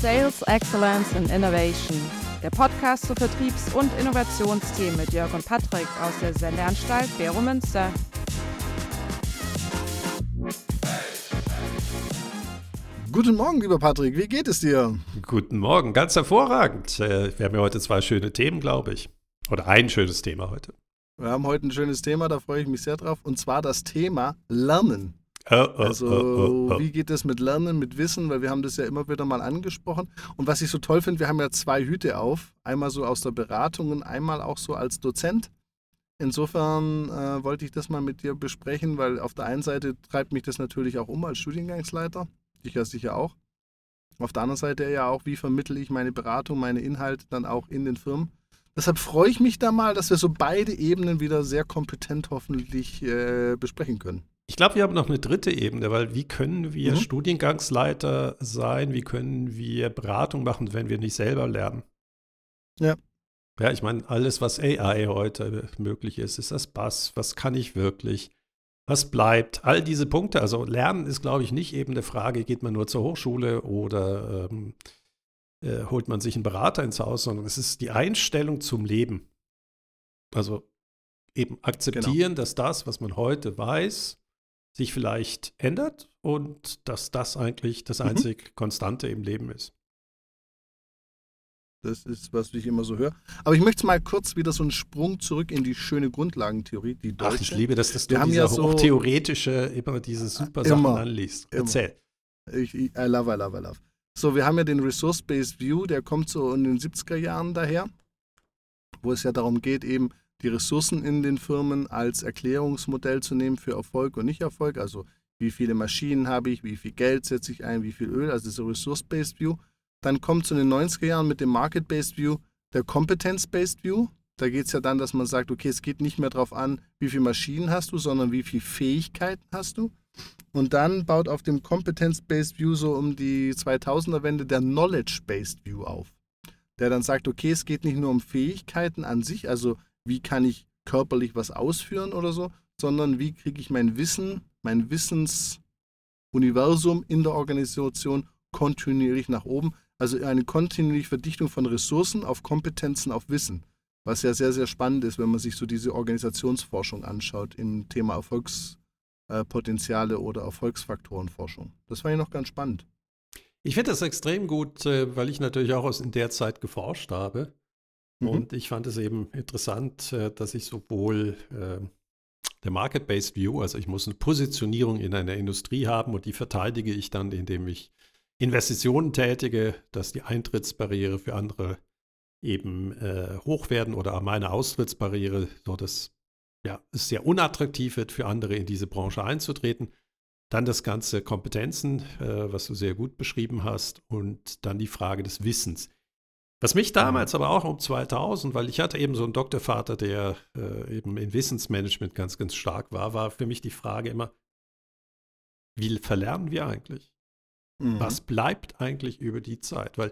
Sales Excellence and Innovation, der Podcast zu Vertriebs- und Innovationsthemen mit Jörg und Patrick aus der Sendeanstalt Bero Münster. Guten Morgen, lieber Patrick, wie geht es dir? Guten Morgen, ganz hervorragend. Äh, wir haben ja heute zwei schöne Themen, glaube ich. Oder ein schönes Thema heute. Wir haben heute ein schönes Thema, da freue ich mich sehr drauf, und zwar das Thema Lernen. Oh, oh, Also, oh, oh, wie geht es mit Lernen, mit Wissen? Weil wir haben das ja immer wieder mal angesprochen. Und was ich so toll finde, wir haben ja zwei Hüte auf. Einmal so aus der Beratung und einmal auch so als Dozent. Insofern äh, wollte ich das mal mit dir besprechen, weil auf der einen Seite treibt mich das natürlich auch um als Studiengangsleiter. Dich ja sicher auch. Auf der anderen Seite ja auch, wie vermittle ich meine Beratung, meine Inhalte dann auch in den Firmen. Deshalb freue ich mich da mal, dass wir so beide Ebenen wieder sehr kompetent hoffentlich äh, besprechen können. Ich glaube, wir haben noch eine dritte Ebene, weil wie können wir Mhm. Studiengangsleiter sein, wie können wir Beratung machen, wenn wir nicht selber lernen? Ja. Ja, ich meine, alles, was AI heute möglich ist, ist das Bass, was kann ich wirklich, was bleibt, all diese Punkte. Also Lernen ist, glaube ich, nicht eben eine Frage, geht man nur zur Hochschule oder ähm, äh, holt man sich einen Berater ins Haus, sondern es ist die Einstellung zum Leben. Also eben akzeptieren, dass das, was man heute weiß, sich vielleicht ändert und dass das eigentlich das Mhm. einzig Konstante im Leben ist. Das ist, was ich immer so höre. Aber ich möchte mal kurz wieder so einen Sprung zurück in die schöne Grundlagentheorie, die Ach, deutsche. ich liebe das, dass du Wir diese ja so- hochtheoretische, immer diese super Sachen Immer, anliest. Erzähl. Ich, ich, I love, I love, I love. So, wir haben ja den Resource-Based View, der kommt so in den 70er Jahren daher, wo es ja darum geht, eben die Ressourcen in den Firmen als Erklärungsmodell zu nehmen für Erfolg und Nicht-Erfolg. Also, wie viele Maschinen habe ich, wie viel Geld setze ich ein, wie viel Öl, also diese Resource-Based View. Dann kommt zu den 90er Jahren mit dem Market-Based View der Competence-Based View. Da geht es ja dann, dass man sagt, okay, es geht nicht mehr darauf an, wie viele Maschinen hast du, sondern wie viele Fähigkeiten hast du. Und dann baut auf dem Competence-Based View so um die 2000er-Wende der Knowledge-Based View auf. Der dann sagt, okay, es geht nicht nur um Fähigkeiten an sich, also wie kann ich körperlich was ausführen oder so, sondern wie kriege ich mein Wissen, mein Wissensuniversum in der Organisation kontinuierlich nach oben. Also eine kontinuierliche Verdichtung von Ressourcen auf Kompetenzen, auf Wissen. Was ja sehr, sehr spannend ist, wenn man sich so diese Organisationsforschung anschaut im Thema Erfolgspotenziale oder Erfolgsfaktorenforschung. Das fand ich noch ganz spannend. Ich finde das extrem gut, äh, weil ich natürlich auch aus in der Zeit geforscht habe. Mhm. Und ich fand es eben interessant, äh, dass ich sowohl äh, der Market-Based View, also ich muss eine Positionierung in einer Industrie haben und die verteidige ich dann, indem ich Investitionen tätige, dass die Eintrittsbarriere für andere eben äh, hoch werden oder meine Austrittsbarriere, so dass ja, es sehr unattraktiv wird für andere in diese Branche einzutreten. Dann das ganze Kompetenzen, äh, was du sehr gut beschrieben hast, und dann die Frage des Wissens. Was mich damals aber auch um 2000, weil ich hatte eben so einen Doktorvater, der äh, eben in Wissensmanagement ganz, ganz stark war, war für mich die Frage immer, wie verlernen wir eigentlich? Mhm. Was bleibt eigentlich über die Zeit? Weil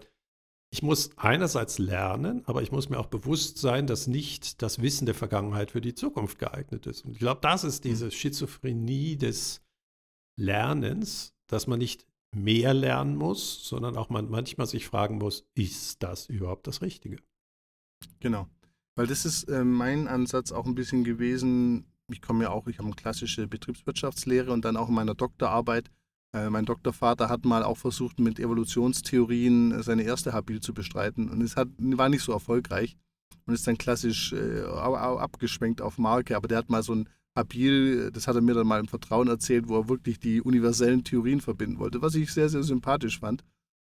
ich muss einerseits lernen, aber ich muss mir auch bewusst sein, dass nicht das Wissen der Vergangenheit für die Zukunft geeignet ist. Und ich glaube, das ist diese Schizophrenie des Lernens, dass man nicht mehr lernen muss, sondern auch man manchmal sich fragen muss, ist das überhaupt das Richtige? Genau. Weil das ist äh, mein Ansatz auch ein bisschen gewesen. Ich komme ja auch, ich habe eine klassische Betriebswirtschaftslehre und dann auch in meiner Doktorarbeit. Äh, mein Doktorvater hat mal auch versucht, mit Evolutionstheorien äh, seine erste Habil zu bestreiten und es hat, war nicht so erfolgreich und ist dann klassisch äh, abgeschwenkt auf Marke. Aber der hat mal so ein Habil, das hat er mir dann mal im Vertrauen erzählt, wo er wirklich die universellen Theorien verbinden wollte, was ich sehr, sehr sympathisch fand.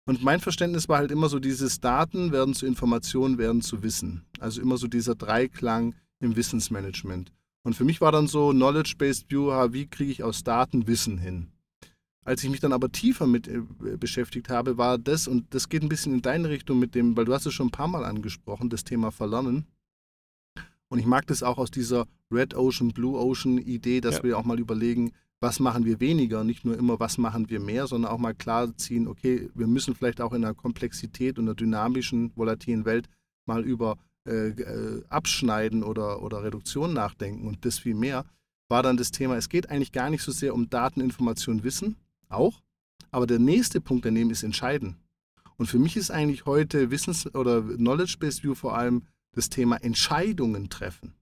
Und mein Verständnis war halt immer so, dieses Daten werden zu Informationen, werden zu Wissen. Also immer so dieser Dreiklang im Wissensmanagement. Und für mich war dann so Knowledge-Based View, wie kriege ich aus Daten Wissen hin? Als ich mich dann aber tiefer mit äh, beschäftigt habe, war das, und das geht ein bisschen in deine Richtung mit dem, weil du hast es schon ein paar Mal angesprochen, das Thema Verlernen. Und ich mag das auch aus dieser Red Ocean, Blue Ocean Idee, dass Ja. wir auch mal überlegen, was machen wir weniger, nicht nur immer, was machen wir mehr, sondern auch mal klar ziehen, okay, wir müssen vielleicht auch in einer Komplexität und einer dynamischen, volatilen Welt mal über äh, äh, Abschneiden oder, oder Reduktion nachdenken und das viel mehr, war dann das Thema, es geht eigentlich gar nicht so sehr um Daten, Information, Wissen, auch, aber der nächste Punkt daneben ist Entscheiden. Und für mich ist eigentlich heute Wissens- oder Knowledge-Based View vor allem das Thema Entscheidungen treffen.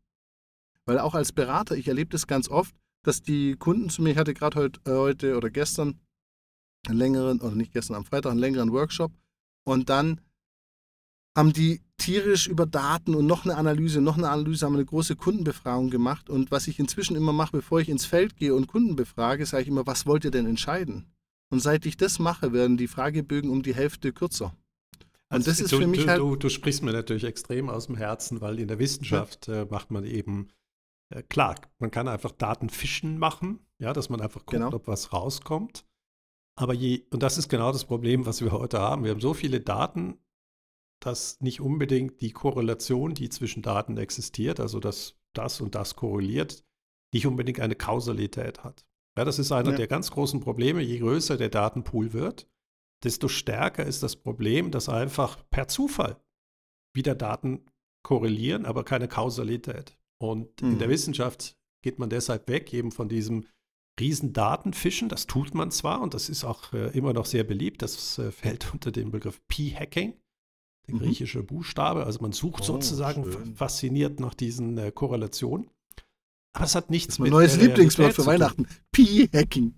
Weil auch als Berater, ich erlebe das ganz oft, dass die Kunden zu mir, ich hatte gerade heute, äh, heute oder gestern einen längeren, oder nicht gestern, am Freitag einen längeren Workshop und dann haben die tierisch über Daten und noch eine Analyse, noch eine Analyse, haben eine große Kundenbefragung gemacht. Und was ich inzwischen immer mache, bevor ich ins Feld gehe und Kunden befrage, sage ich immer, was wollt ihr denn entscheiden? Und seit ich das mache, werden die Fragebögen um die Hälfte kürzer. Und also das ist du, für mich du, halt. Du, du, sprichst mir natürlich extrem aus dem Herzen, weil in der Wissenschaft ja. äh, macht man eben, äh, klar, man kann einfach Datenfischen machen, ja, dass man einfach guckt, genau. ob was rauskommt. Aber je, und das ist genau das Problem, was wir heute haben. Wir haben so viele Daten, dass nicht unbedingt die Korrelation, die zwischen Daten existiert, also dass das und das korreliert, nicht unbedingt eine Kausalität hat. Ja, das ist einer ja. der ganz großen Probleme. Je größer der Datenpool wird, desto stärker ist das Problem, dass einfach per Zufall wieder Daten korrelieren, aber keine Kausalität. Und mhm. in der mhm. Wissenschaft geht man deshalb weg, eben von diesem riesen Datenfischen. Das tut man zwar und das ist auch äh, immer noch sehr beliebt. Das äh, fällt unter den Begriff P-Hacking, der mhm. griechische Buchstabe. Also man sucht oh, sozusagen schön. fasziniert nach diesen äh, Korrelationen. Aber es hat nichts ist mein mit neues Lieblingswort für Weihnachten. P-Hacking.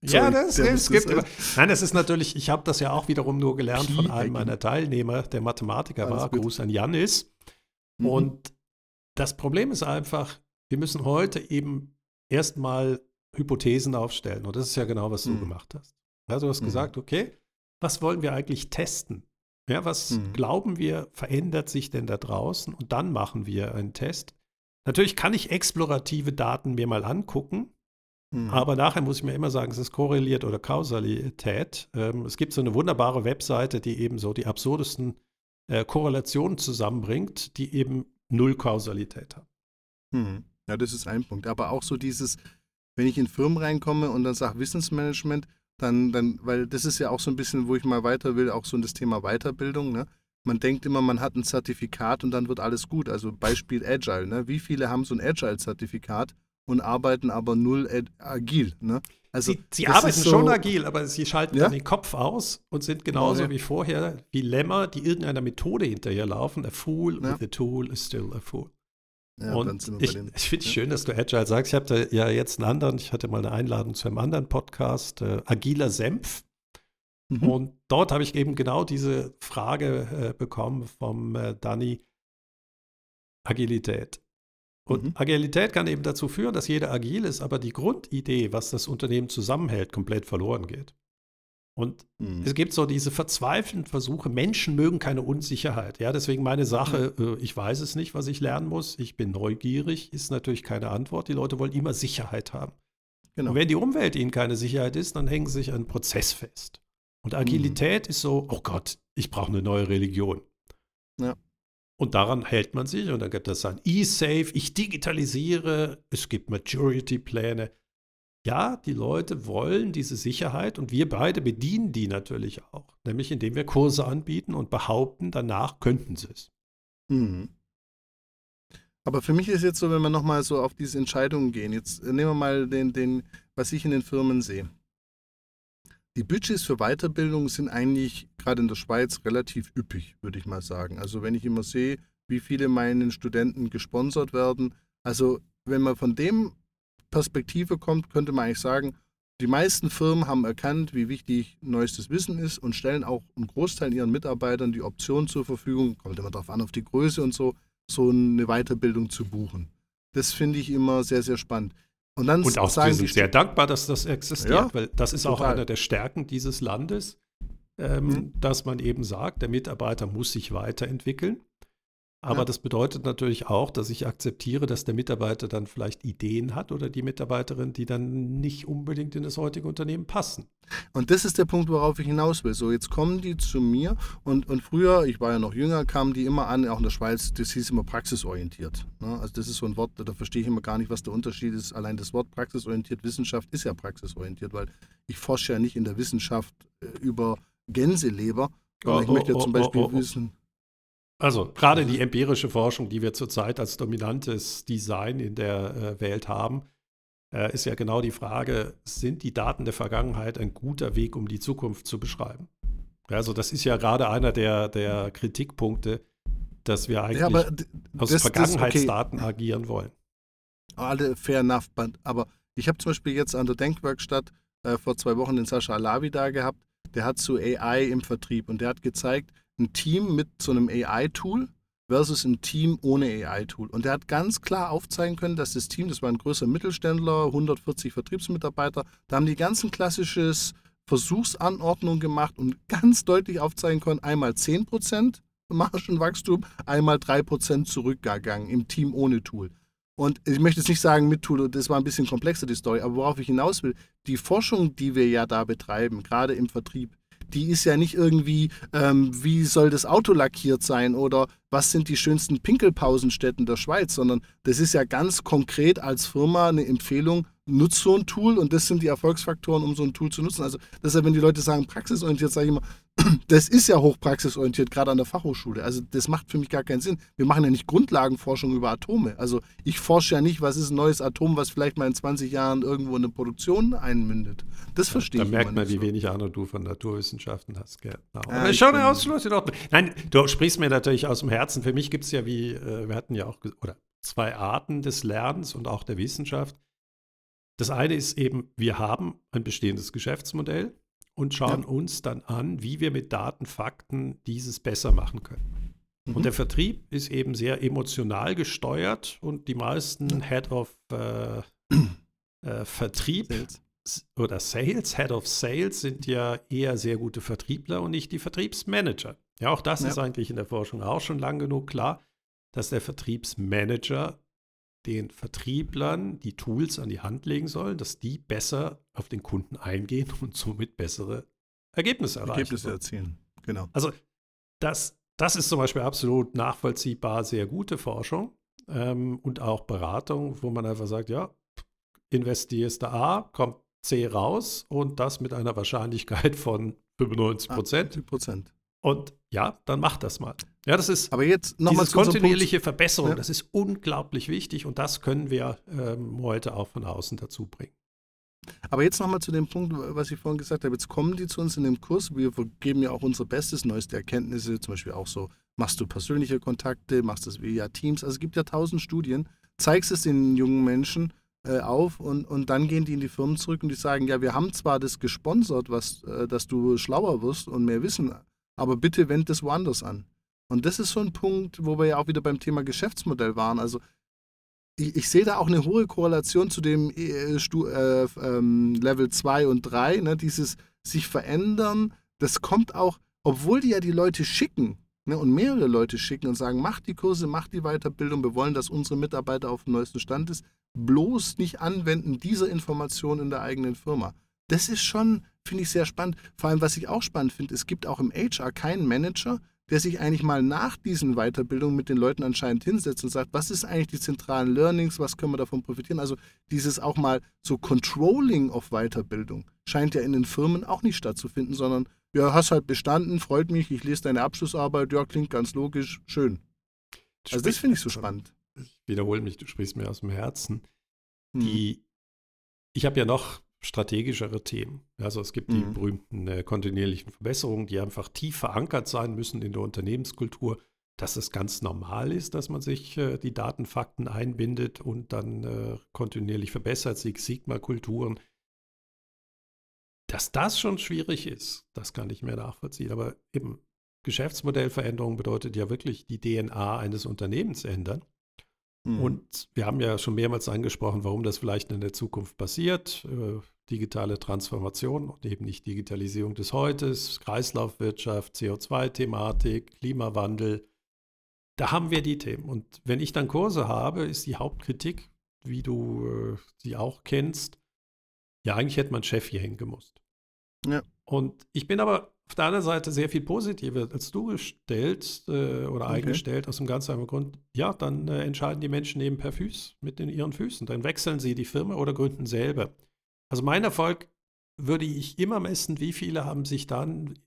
P ja, das, das gibt immer. Nein, das ist natürlich, ich habe das ja auch wiederum nur gelernt von einem meiner Teilnehmer, der Mathematiker Alles war, gut. Gruß an Janis. Mhm. Und das Problem ist einfach, wir müssen heute eben erstmal Hypothesen aufstellen. Und das ist ja genau, was du mhm. gemacht hast. Also du hast mhm. gesagt, okay, was wollen wir eigentlich testen? Ja, was mhm. glauben wir, verändert sich denn da draußen? Und dann machen wir einen Test. Natürlich kann ich explorative Daten mir mal angucken, mhm. aber nachher muss ich mir immer sagen, es ist korreliert oder Kausalität. Ähm, es gibt so eine wunderbare Webseite, die eben so die absurdesten äh, Korrelationen zusammenbringt, die eben null Kausalität haben. Mhm. Ja, das ist ein Punkt. Aber auch so dieses, wenn ich in Firmen reinkomme und dann sage Wissensmanagement, dann, dann, weil das ist ja auch so ein bisschen, wo ich mal weiter will, auch so das Thema Weiterbildung. Ne? Man denkt immer, man hat ein Zertifikat und dann wird alles gut. Also Beispiel Agile. Ne? Wie viele haben so ein Agile-Zertifikat und arbeiten aber null agil? Ne? Also, sie, sie arbeiten so, schon agil, aber sie schalten ja? dann den Kopf aus und sind genauso ja. wie vorher wie Lämmer, die irgendeiner Methode hinterherlaufen. A fool ja. with a tool is still a fool. Ja, und ich, ich finde es schön, dass du Agile sagst. Ich habe da ja jetzt einen anderen, ich hatte mal eine Einladung zu einem anderen Podcast, äh, Agiler Senf. Mhm. Und dort habe ich eben genau diese Frage äh, bekommen vom äh, Danny, Agilität. Und mhm. Agilität kann eben dazu führen, dass jeder agil ist, aber die Grundidee, was das Unternehmen zusammenhält, komplett verloren geht. Und mhm. es gibt so diese verzweifelten Versuche, Menschen mögen keine Unsicherheit. Ja, deswegen meine Sache, mhm. äh, ich weiß es nicht, was ich lernen muss, ich bin neugierig, ist natürlich keine Antwort. Die Leute wollen immer Sicherheit haben. Genau. Und wenn die Umwelt ihnen keine Sicherheit ist, dann hängen sie sich an einen Prozess fest. Und Agilität mhm. ist so, oh Gott, ich brauche eine neue Religion. Ja. Und daran hält man sich. Und dann gibt es ein E-Safe, ich digitalisiere, es gibt Majority-Pläne ja, die Leute wollen diese Sicherheit. Und wir beide bedienen die natürlich auch, nämlich indem wir Kurse anbieten und behaupten, danach könnten sie es. Mhm. Aber für mich ist jetzt so, wenn wir nochmal so auf diese Entscheidungen gehen, jetzt nehmen wir mal den, den, was ich in den Firmen sehe. Die Budgets für Weiterbildung sind eigentlich gerade in der Schweiz relativ üppig, würde ich mal sagen. Also wenn ich immer sehe, wie viele meinen Studenten gesponsert werden, also wenn man von dem Perspektive kommt, könnte man eigentlich sagen, die meisten Firmen haben erkannt, wie wichtig neuestes Wissen ist und stellen auch einen Großteil ihren Mitarbeitern die Option zur Verfügung, kommt immer darauf an, auf die Größe und so, so eine Weiterbildung zu buchen. Das finde ich immer sehr, sehr spannend. Und, dann und auch wir sind sehr dankbar, dass das existiert, ja, weil das ist total. auch eine der Stärken dieses Landes, ähm, mhm. dass man eben sagt, der Mitarbeiter muss sich weiterentwickeln. Aber ja. das bedeutet natürlich auch, dass ich akzeptiere, dass der Mitarbeiter dann vielleicht Ideen hat oder die Mitarbeiterin, die dann nicht unbedingt in das heutige Unternehmen passen. Und das ist der Punkt, worauf ich hinaus will. So, jetzt kommen die zu mir und, und früher, ich war ja noch jünger, kamen die immer an, auch in der Schweiz, das hieß immer praxisorientiert. Ne? Also das ist so ein Wort, da verstehe ich immer gar nicht, was der Unterschied ist. Allein das Wort praxisorientiert, Wissenschaft ist ja praxisorientiert, weil ich forsche ja nicht in der Wissenschaft äh, über Gänseleber, sondern oh, ich möchte ja zum oh, oh, Beispiel oh, oh, wissen also gerade die empirische Forschung, die wir zurzeit als dominantes Design in der äh, Welt haben, äh, ist ja genau die Frage, sind die Daten der Vergangenheit ein guter Weg, um die Zukunft zu beschreiben? Also das ist ja gerade einer der, der Kritikpunkte, dass wir eigentlich Ja, aus das- das- Vergangenheitsdaten agieren wollen. alle fair enough, aber ich habe zum Beispiel jetzt an der Denkwerkstatt äh, vor zwei Wochen den Sascha Alavi da gehabt, der hat zu AI im Vertrieb und der hat gezeigt, ein Team mit so einem AI-Tool versus ein Team ohne AI-Tool. Und der hat ganz klar aufzeigen können, dass das Team, das war ein größer Mittelständler, 140 Vertriebsmitarbeiter, da haben die ganzen klassisches Versuchsanordnung gemacht und ganz deutlich aufzeigen können, einmal 10% Margenwachstum, einmal 3% zurückgegangen im Team ohne Tool. Und ich möchte jetzt nicht sagen mit Tool, das war ein bisschen komplexer, die Story, aber worauf ich hinaus will, die Forschung, die wir ja da betreiben, gerade im Vertrieb, die ist ja nicht irgendwie, ähm, wie soll das Auto lackiert sein oder was sind die schönsten Pinkelpausenstätten der Schweiz, sondern das ist ja ganz konkret als Firma eine Empfehlung, nutzt so ein Tool und das sind die Erfolgsfaktoren, um so ein Tool zu nutzen. Also deshalb, wenn die Leute sagen, praxisorientiert, sage ich immer, das ist ja hochpraxisorientiert, gerade an der Fachhochschule. Also das macht für mich gar keinen Sinn. Wir machen ja nicht Grundlagenforschung über Atome. Also ich forsche ja nicht, was ist ein neues Atom, was vielleicht mal in 20 Jahren irgendwo in eine Produktion einmündet. Das verstehe Da ich merkt immer man, wie so. wenig Ahnung du von Naturwissenschaften hast. Genau. Ja, Aber schon Ausschluss in Ordnung. Nein, du sprichst mir natürlich aus dem Herzen. Für mich gibt es ja wie, äh, wir hatten ja auch, oder zwei Arten des Lernens und auch der Wissenschaft. Das eine ist eben, wir haben ein bestehendes Geschäftsmodell und schauen Ja. uns dann an, wie wir mit Daten, Fakten dieses besser machen können. Mhm. Und der Vertrieb ist eben sehr emotional gesteuert und die meisten Head of äh, äh, Vertrieb Sales. Oder Sales, Head of Sales sind ja eher sehr gute Vertriebler und nicht die Vertriebsmanager. Ja, auch das Ja. ist eigentlich in der Forschung auch schon lang genug klar, dass der Vertriebsmanager den Vertrieblern die Tools an die Hand legen soll, dass die besser auf den Kunden eingehen und somit bessere Ergebnisse erreichen. Ergebnisse sollen. erzielen. Genau. Also das, das ist zum Beispiel absolut nachvollziehbar sehr gute Forschung ähm, und auch Beratung, wo man einfach sagt, ja, investierst du A, kommt C raus und das mit einer Wahrscheinlichkeit von 95 Prozent. 80 Prozent. Und ja, dann mach das mal. Ja, das ist Aber jetzt nochmal diese zu unserem Punkt. kontinuierliche Verbesserung, Ja. das ist unglaublich wichtig und das können wir ähm, heute auch von außen dazu bringen. Aber jetzt nochmal zu dem Punkt, was ich vorhin gesagt habe. Jetzt kommen die zu uns in dem Kurs. Wir geben ja auch unser Bestes, neueste Erkenntnisse, zum Beispiel auch so, machst du persönliche Kontakte, machst das via Teams. Also es gibt ja tausend Studien, zeigst es den jungen Menschen äh, auf und, und dann gehen die in die Firmen zurück und die sagen, ja, wir haben zwar das gesponsert, was, äh, dass du schlauer wirst und mehr Wissen, aber bitte wend das woanders an. Und das ist so ein Punkt, wo wir ja auch wieder beim Thema Geschäftsmodell waren. Also ich, ich sehe da auch eine hohe Korrelation zu dem äh, Stu, äh, ähm, Level 2 und 3, ne, dieses sich verändern. Das kommt auch, obwohl die ja die Leute schicken ne, und mehrere Leute schicken und sagen, macht die Kurse, macht die Weiterbildung, wir wollen, dass unsere Mitarbeiter auf dem neuesten Stand ist, bloß nicht anwenden dieser Information in der eigenen Firma. Das ist schon, finde ich, sehr spannend. Vor allem, was ich auch spannend finde, es gibt auch im HR keinen Manager, der sich eigentlich mal nach diesen Weiterbildungen mit den Leuten anscheinend hinsetzt und sagt, was ist eigentlich die zentralen Learnings, was können wir davon profitieren? Also dieses auch mal so Controlling of Weiterbildung scheint ja in den Firmen auch nicht stattzufinden, sondern ja, hast halt bestanden, freut mich, ich lese deine Abschlussarbeit, ja, klingt ganz logisch, schön. Also das finde ich so spannend. Ich wiederhole mich, du sprichst mir aus dem Herzen. Hm. Die, ich habe ja noch strategischere Themen. Also es gibt die Mhm. berühmten äh, kontinuierlichen Verbesserungen, die einfach tief verankert sein müssen in der Unternehmenskultur, dass es ganz normal ist, dass man sich äh, die Datenfakten einbindet und dann äh, kontinuierlich verbessert, Six Sigma-Kulturen. Dass das schon schwierig ist, das kann ich mehr nachvollziehen. Aber eben Geschäftsmodellveränderung bedeutet ja wirklich die DNA eines Unternehmens ändern. Hm. Und wir haben ja schon mehrmals angesprochen, warum das vielleicht in der Zukunft passiert. Äh, digitale Transformation und eben nicht Digitalisierung des Heutes, Kreislaufwirtschaft, CO2-Thematik, Klimawandel. Da haben wir die Themen. Und wenn ich dann Kurse habe, ist die Hauptkritik, wie du äh, sie auch kennst, ja, eigentlich hätte man Chef hier hingemusst. Ja. Und ich bin aber auf der anderen Seite sehr viel positiver als du gestellt äh, oder Okay. eingestellt, aus dem ganz einfachen Grund, ja, dann äh, entscheiden die Menschen eben per Füß mit in ihren Füßen. Dann wechseln sie die Firma oder gründen selber. Also mein Erfolg würde ich immer messen, wie viele haben sich dann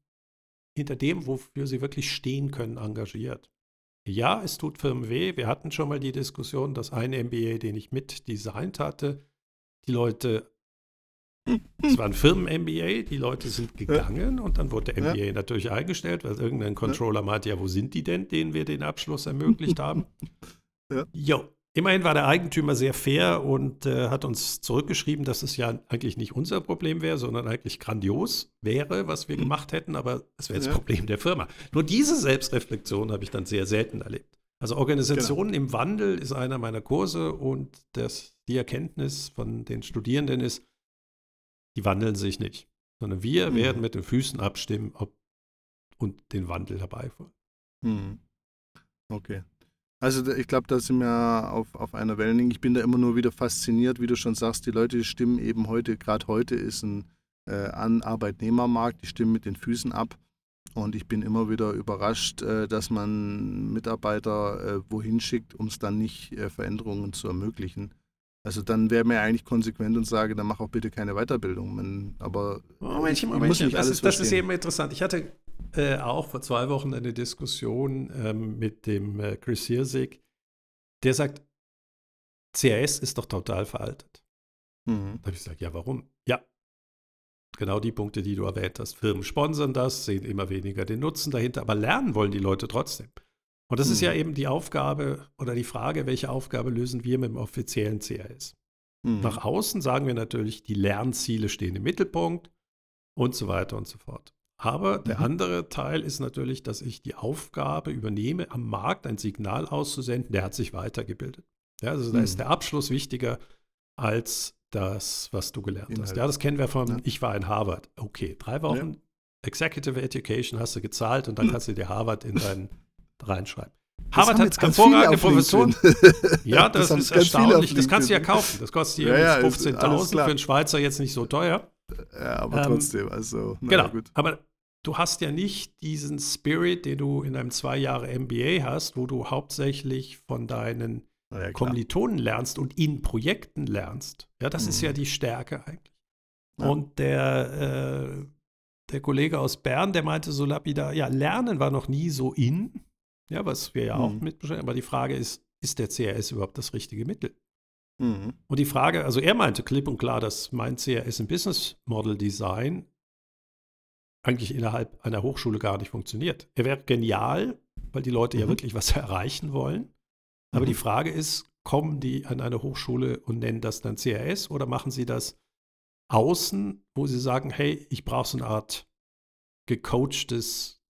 hinter dem, wofür sie wirklich stehen können, engagiert. Ja, es tut Firmen weh. Wir hatten schon mal die Diskussion, dass ein MBA, den ich mit designt hatte, die Leute Es war ein Firmen-MBA, die Leute sind gegangen und dann wurde der MBA Ja. natürlich eingestellt, weil irgendein Controller meinte, ja, wo sind die denn, denen wir den Abschluss ermöglicht haben? Ja. Jo. Immerhin war der Eigentümer sehr fair und äh, hat uns zurückgeschrieben, dass es ja eigentlich nicht unser Problem wäre, sondern eigentlich grandios wäre, was wir gemacht hätten, aber es wäre das Mhm. Ja. Problem der Firma. Nur diese Selbstreflexion habe ich dann sehr selten erlebt. Also Organisationen Genau. im Wandel ist einer meiner Kurse und das, die Erkenntnis von den Studierenden ist, die wandeln sich nicht, sondern wir Mhm. werden mit den Füßen abstimmen ob, und den Wandel herbeiführen. Hm. Okay. Also ich glaube, da sind wir auf, auf einer Wellenlänge. Ich bin da immer nur wieder fasziniert, wie du schon sagst, die Leute stimmen eben heute, gerade heute ist ein äh, An Arbeitnehmermarkt, die stimmen mit den Füßen ab. Und ich bin immer wieder überrascht, äh, dass man Mitarbeiter äh, wohin schickt, um es dann nicht äh, Veränderungen zu ermöglichen. Also dann wäre mir eigentlich konsequent und sage, dann mach auch bitte keine Weiterbildung. Man, aber Momentchen, ich muss Momentchen, nicht das, alles ist, das ist eben interessant. Ich hatte äh, auch vor zwei Wochen eine Diskussion ähm, mit dem äh, Chris Hirsig, der sagt, CRS ist doch total veraltet. Mhm. Da habe ich gesagt, ja, warum? Ja, genau die Punkte, die du erwähnt hast. Firmen sponsern das, sehen immer weniger den Nutzen dahinter, aber lernen wollen die Leute trotzdem. Und das ist Mhm. ja eben die Aufgabe oder die Frage, welche Aufgabe lösen wir mit dem offiziellen CRS? Mhm. Nach außen sagen wir natürlich, die Lernziele stehen im Mittelpunkt und so weiter und so fort. Aber der Mhm. andere Teil ist natürlich, dass ich die Aufgabe übernehme, am Markt ein Signal auszusenden, der hat sich weitergebildet. Ja, also da ist der Abschluss wichtiger als das, was du gelernt hast. Inhalt. Ja, das kennen wir vom, Ja. ich war in Harvard. Okay, drei Wochen Executive Education hast du gezahlt und dann kannst du dir Harvard in deinen reinschreiben. Das Harvard hat hervorragende. Professoren. Ja, das, haben ist erstaunlich. Das kannst du ja kaufen. Das kostet Ja, hier ja, ist alles 15.000 klar. für einen Schweizer jetzt nicht so teuer. Ja, aber Ähm, trotzdem, also, na genau. gut. Aber du hast ja nicht diesen Spirit, den du in einem zwei Jahre MBA hast, wo du hauptsächlich von deinen ja. Kommilitonen lernst und in Projekten lernst. Ja, das ist Mhm. ja die Stärke eigentlich. Ja. Und der, äh, der Kollege aus Bern, der meinte so lapidar, ja, Lernen war noch nie so in, ja, was wir ja auch Mhm. mitbeschäftigen, aber die Frage ist, ist der CRS überhaupt das richtige Mittel? Mhm. Und die Frage, also er meinte klipp und klar, dass mein CRS im Business Model Design eigentlich innerhalb einer Hochschule gar nicht funktioniert. Er wäre genial, weil die Leute ja Mhm. wirklich was erreichen wollen. Aber Mhm. die Frage ist, kommen die an eine Hochschule und nennen das dann CRS oder machen sie das außen, wo sie sagen, hey, ich brauche so eine Art gecoachtes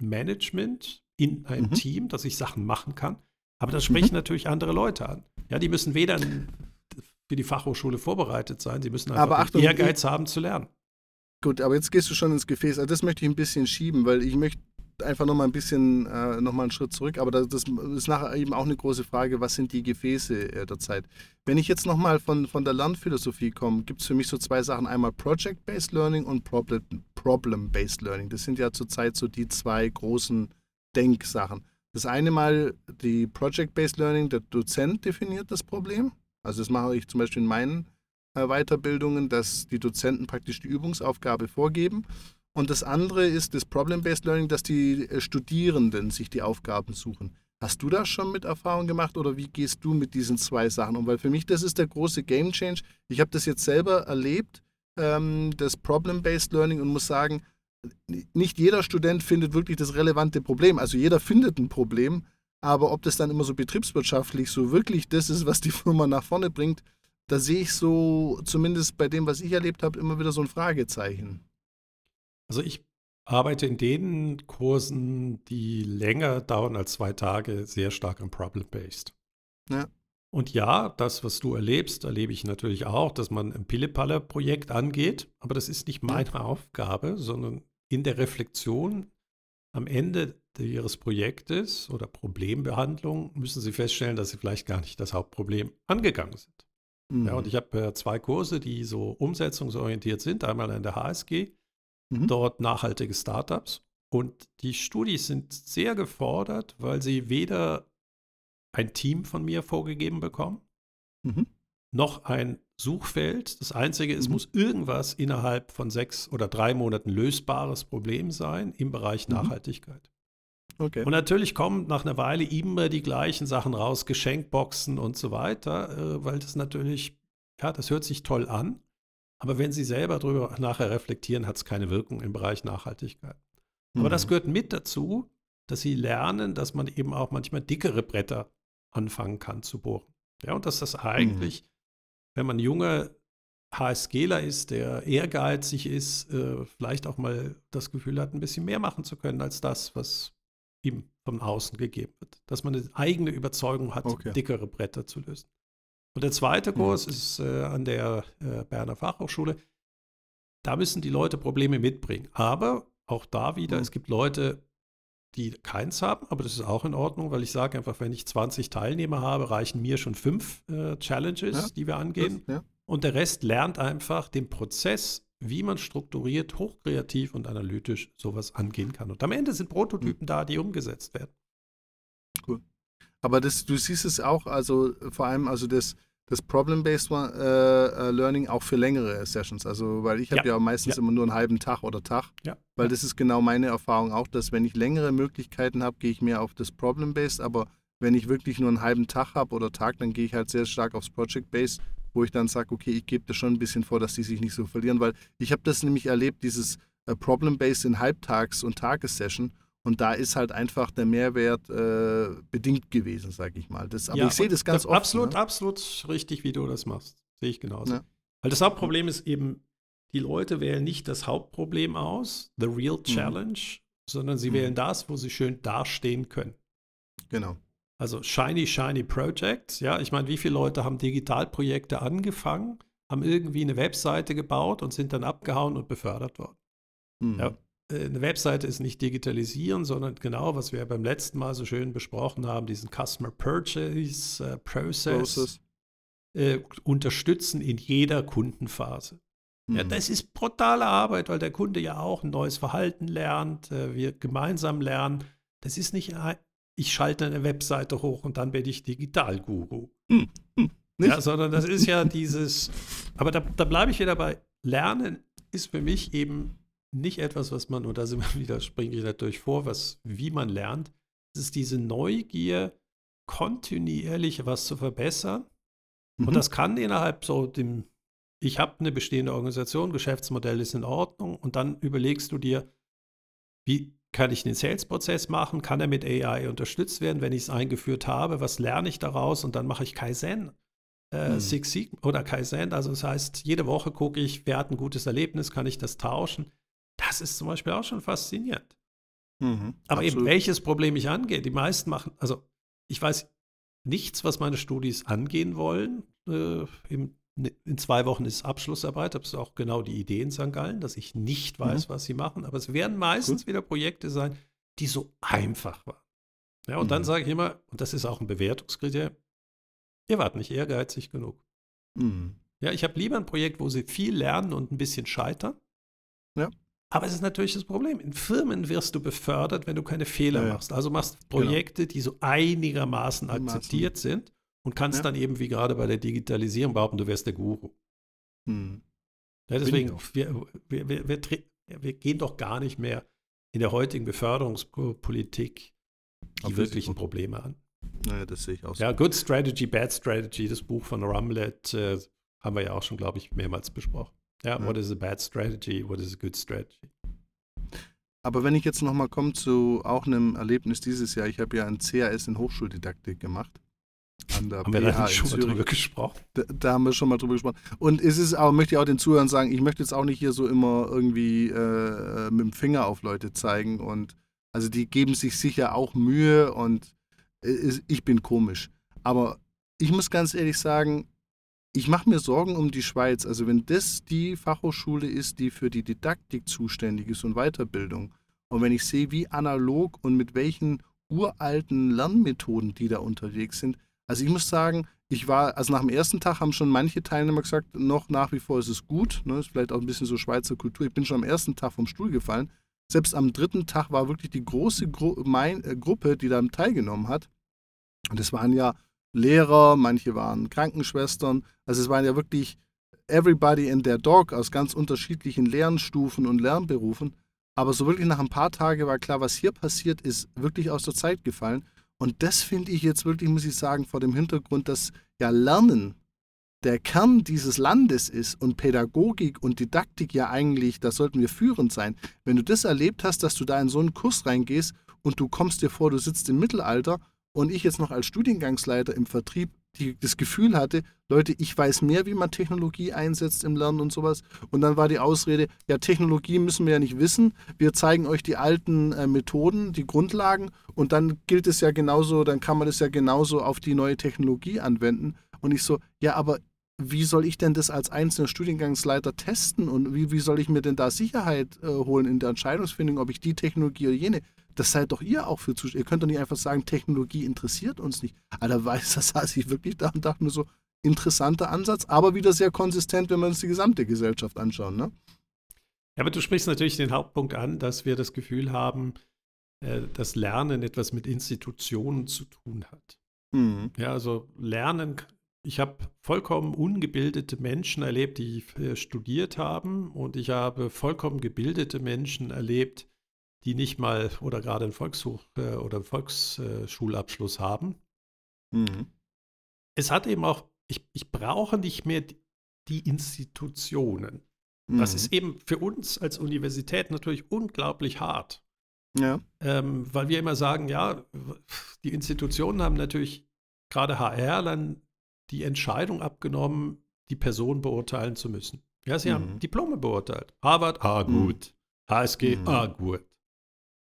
Innovationsmanagement in einem Mhm. Team, dass ich Sachen machen kann. Aber das sprechen Mhm. natürlich andere Leute an. Ja, die müssen weder für die Fachhochschule vorbereitet sein, sie müssen einfach Achtung, Ehrgeiz haben zu lernen. Gut, aber jetzt gehst du schon ins Gefäß. Also das möchte ich ein bisschen schieben, weil ich möchte einfach noch mal ein bisschen, äh, noch mal einen Schritt zurück. Aber das, das ist nachher eben auch eine große Frage, was sind die Gefäße äh, der Zeit? Wenn ich jetzt noch mal von, von der Lernphilosophie komme, gibt es für mich so zwei Sachen. Einmal Project-Based Learning und Problem- Problem-Based Learning. Das sind ja zurzeit so die zwei großen Denksachen. Das eine mal die Project-Based Learning, der Dozent definiert das Problem. Also das mache ich zum Beispiel in meinen äh, Weiterbildungen, dass die Dozenten praktisch die Übungsaufgabe vorgeben. Und das andere ist das Problem-Based Learning, dass die äh, Studierenden sich die Aufgaben suchen. Hast du das schon mit Erfahrung gemacht oder wie gehst du mit diesen zwei Sachen um? Weil für mich das ist der große Game Change. Ich habe das jetzt selber erlebt, ähm, das Problem-Based Learning und muss sagen, nicht jeder Student findet wirklich das relevante Problem. Also jeder findet ein Problem, aber ob das dann immer so betriebswirtschaftlich so wirklich das ist, was die Firma nach vorne bringt, da sehe ich so, zumindest bei dem, was ich erlebt habe, immer wieder so ein Fragezeichen. Also ich arbeite in den Kursen, die länger dauern als zwei Tage, sehr stark am Problem-Based. Ja. Und ja, das, was du erlebst, erlebe ich natürlich auch, dass man ein Pille-Palle-Projekt angeht, aber das ist nicht meine Aufgabe, sondern in der Reflexion am Ende ihres Projektes oder Problembehandlung müssen sie feststellen, dass sie vielleicht gar nicht das Hauptproblem angegangen sind. Mhm. Ja, und ich habe äh, zwei Kurse, die so umsetzungsorientiert sind. Einmal an der HSG, Mhm. dort nachhaltige Startups. Und die Studis sind sehr gefordert, weil sie weder ein Team von mir vorgegeben bekommen, Mhm. noch ein Suchfeld. Das Einzige, es Mhm. muss irgendwas innerhalb von sechs oder drei Monaten lösbares Problem sein im Bereich Mhm. Nachhaltigkeit. Okay. Und natürlich kommen nach einer Weile immer die gleichen Sachen raus, Geschenkboxen und so weiter, äh, weil das natürlich Ja, das hört sich toll an, aber wenn Sie selber darüber nachher reflektieren, hat es keine Wirkung im Bereich Nachhaltigkeit. Mhm. Aber das mhm. gehört mit dazu, dass Sie lernen, dass man eben auch manchmal dickere Bretter anfangen kann zu bohren. Ja, und dass das eigentlich, mhm. wenn man junger HSGler ist, der ehrgeizig ist, äh, vielleicht auch mal das Gefühl hat, ein bisschen mehr machen zu können als das, was ihm von außen gegeben wird. Dass man eine eigene Überzeugung hat, okay. dickere Bretter zu lösen. Und der zweite. Kurs mhm. ist äh, an der äh, Berner Fachhochschule. Da müssen die Leute Probleme mitbringen. Aber auch da wieder, mhm. es gibt Leute, die keins haben, aber das ist auch in Ordnung, weil ich sage einfach, wenn ich 20 Teilnehmer habe, reichen mir schon fünf äh, Challenges, ja, die wir angehen. Das, ja. Und der Rest lernt einfach den Prozess, wie man strukturiert, hochkreativ und analytisch sowas angehen kann. Und am Ende sind Prototypen mhm. da, die umgesetzt werden. Cool. Aber das, du siehst es auch, also vor allem, also das, das Problem-Based äh, äh, Learning auch für längere Sessions. Also, weil ich habe ja. ja. meistens ja. immer nur einen halben Tag oder Tag. Ja. Weil das ist genau meine Erfahrung auch, dass wenn ich längere Möglichkeiten habe, gehe ich mehr auf das Problem-Based. Aber wenn ich wirklich nur einen halben Tag habe oder Tag, dann gehe ich halt sehr stark aufs Project-Based, wo ich dann sage, okay, ich gebe das schon ein bisschen vor, dass die sich nicht so verlieren. Weil ich habe das nämlich erlebt, dieses äh, Problem-Based in Halbtags- und Tagessession. Und da ist halt einfach der Mehrwert äh, bedingt gewesen, sage ich mal. Das, aber ja, ich sehe das ganz oft. Absolut, ne? absolut richtig, wie du das machst. Sehe ich genauso. Ja. Weil das Hauptproblem ist eben, die Leute wählen nicht das Hauptproblem aus, the real mhm. challenge, mhm. sondern sie mhm. wählen das, wo sie schön dastehen können. Genau. Also shiny, shiny Projects. Ja, ich meine, wie viele Leute haben Digitalprojekte angefangen, haben irgendwie eine Webseite gebaut und sind dann abgehauen und befördert worden. Mhm. Ja, eine Webseite ist nicht digitalisieren, sondern genau, was wir beim letzten Mal so schön besprochen haben, diesen Customer Purchase äh, Process, Process. Äh, unterstützen in jeder Kundenphase. Mhm. Ja, das ist brutale Arbeit, weil der Kunde ja auch ein neues Verhalten lernt, äh, wir gemeinsam lernen. Das ist nicht, ich schalte eine Webseite hoch und dann werde ich Digitalguru. Mhm. Ja, sondern das ist ja dieses, aber da, da bleibe ich wieder bei, Lernen ist für mich eben nicht etwas, was man, und da sind wir wieder, springe ich natürlich vor, was, wie man lernt. Es ist diese Neugier, kontinuierlich was zu verbessern. Mhm. Und das kann innerhalb so dem, ich habe eine bestehende Organisation, Geschäftsmodell ist in Ordnung, und dann überlegst du dir, wie kann ich den Sales-Prozess machen? Kann er mit AI unterstützt werden, wenn ich es eingeführt habe? Was lerne ich daraus? Und dann mache ich Kaizen. Äh, mhm. Six Sigma oder Kaizen, also das heißt, jede Woche gucke ich, wer hat ein gutes Erlebnis, kann ich das tauschen? Das ist zum Beispiel auch schon faszinierend. Mhm, Aber absolut. eben, welches Problem ich angehe. Die meisten machen, also ich weiß nichts, was meine Studis angehen wollen. Äh, im, ne, in zwei Wochen ist Abschlussarbeit. Das ist auch genau die Idee in St. Gallen, dass ich nicht weiß, mhm. was sie machen. Aber es werden meistens cool. wieder Projekte sein, die so einfach waren. Ja, und mhm. dann sage ich immer, und das ist auch ein Bewertungskriterium, ihr wart nicht ehrgeizig genug. Mhm. Ja, ich habe lieber ein Projekt, wo sie viel lernen und ein bisschen scheitern. Ja. Aber es ist natürlich das Problem. In Firmen wirst du befördert, wenn du keine Fehler ja, machst. Also machst. Projekte, genau. die so einigermaßen akzeptiert Maßen. sind und kannst ja. dann eben wie gerade bei der Digitalisierung behaupten, du wärst der Guru. Hm. Ja, deswegen, wir, wir, wir, wir, gehen doch gar nicht mehr in der heutigen Beförderungspolitik die Auf wirklichen Probleme an. Naja, das sehe ich auch so. Ja, Good Strategy, Bad Strategy, das Buch von Rumlet äh, haben wir ja auch schon, glaube ich, mehrmals besprochen. Ja, what is a bad strategy? What is a good strategy? Aber wenn ich jetzt nochmal komme zu auch einem Erlebnis dieses Jahr, ich habe ja ein CAS in Hochschuldidaktik gemacht. An der haben wir da schon mal drüber gesprochen? Da, da, haben wir schon mal drüber gesprochen. Und es ist auch, möchte ich auch den Zuhörern sagen, ich möchte jetzt auch nicht hier so immer irgendwie äh, mit dem Finger auf Leute zeigen. Und also die geben sich sicher auch Mühe und äh, ich bin komisch. Aber ich muss ganz ehrlich sagen, ich mache mir Sorgen um die Schweiz. Also wenn das die Fachhochschule ist, die für die Didaktik zuständig ist und Weiterbildung, und wenn ich sehe, wie analog und mit welchen uralten Lernmethoden die da unterwegs sind, also ich muss sagen, ich war, also nach dem ersten Tag haben schon manche Teilnehmer gesagt, noch nach wie vor ist es gut, ne, ist vielleicht auch ein bisschen so Schweizer Kultur. Ich bin schon am ersten Tag vom Stuhl gefallen. Selbst am dritten Tag war wirklich die große Gru mein, äh, Gruppe, die da teilgenommen hat. Und es waren ja Lehrer, manche waren Krankenschwestern. Also es waren ja wirklich everybody in their dog aus ganz unterschiedlichen Lernstufen und Lernberufen. Aber so wirklich nach ein paar Tagen war klar, was hier passiert, ist wirklich aus der Zeit gefallen. Und das finde ich jetzt wirklich, muss ich sagen, vor dem Hintergrund, dass ja Lernen der Kern dieses Landes ist und Pädagogik und Didaktik ja eigentlich, da sollten wir führend sein. Wenn du das erlebt hast, dass du da in so einen Kurs reingehst und du kommst dir vor, du sitzt im Mittelalter und ich jetzt noch als Studiengangsleiter im Vertrieb die, das Gefühl hatte, Leute, ich weiß mehr, wie man Technologie einsetzt im Lernen und sowas. Und dann war die Ausrede, ja, Technologie müssen wir ja nicht wissen. Wir zeigen euch die alten äh, Methoden, die Grundlagen und dann gilt es ja genauso, dann kann man es ja genauso auf die neue Technologie anwenden. Und ich so, ja, aber wie soll ich denn das als einzelner Studiengangsleiter testen und wie, wie soll ich mir denn da Sicherheit äh, holen in der Entscheidungsfindung, ob ich die Technologie oder jene? Das seid doch ihr auch für zu. Ihr könnt doch nicht einfach sagen, Technologie interessiert uns nicht. Alter, weiß, das saß ich wirklich da und dachte nur so, interessanter Ansatz, aber wieder sehr konsistent, wenn wir uns die gesamte Gesellschaft anschauen, ne? Ja, aber du sprichst natürlich den Hauptpunkt an, dass wir das Gefühl haben, äh, dass Lernen etwas mit Institutionen zu tun hat. Mhm. Ja, also Lernen ich habe vollkommen ungebildete Menschen erlebt, die äh, studiert haben und ich habe vollkommen gebildete Menschen erlebt, die nicht mal oder gerade einen Volkshoch äh, oder einen Volksschulabschluss haben. Mhm. Es hat eben auch, ich, ich brauche nicht mehr die Institutionen. Mhm. Das ist eben für uns als Universität natürlich unglaublich hart. Ja. Ähm, weil wir immer sagen, ja, die Institutionen haben natürlich gerade HR dann die Entscheidung abgenommen, die Person beurteilen zu müssen. Ja, sie mhm. haben Diplome beurteilt. Harvard, ah mhm. gut. Mhm. HSG, mhm. ah gut.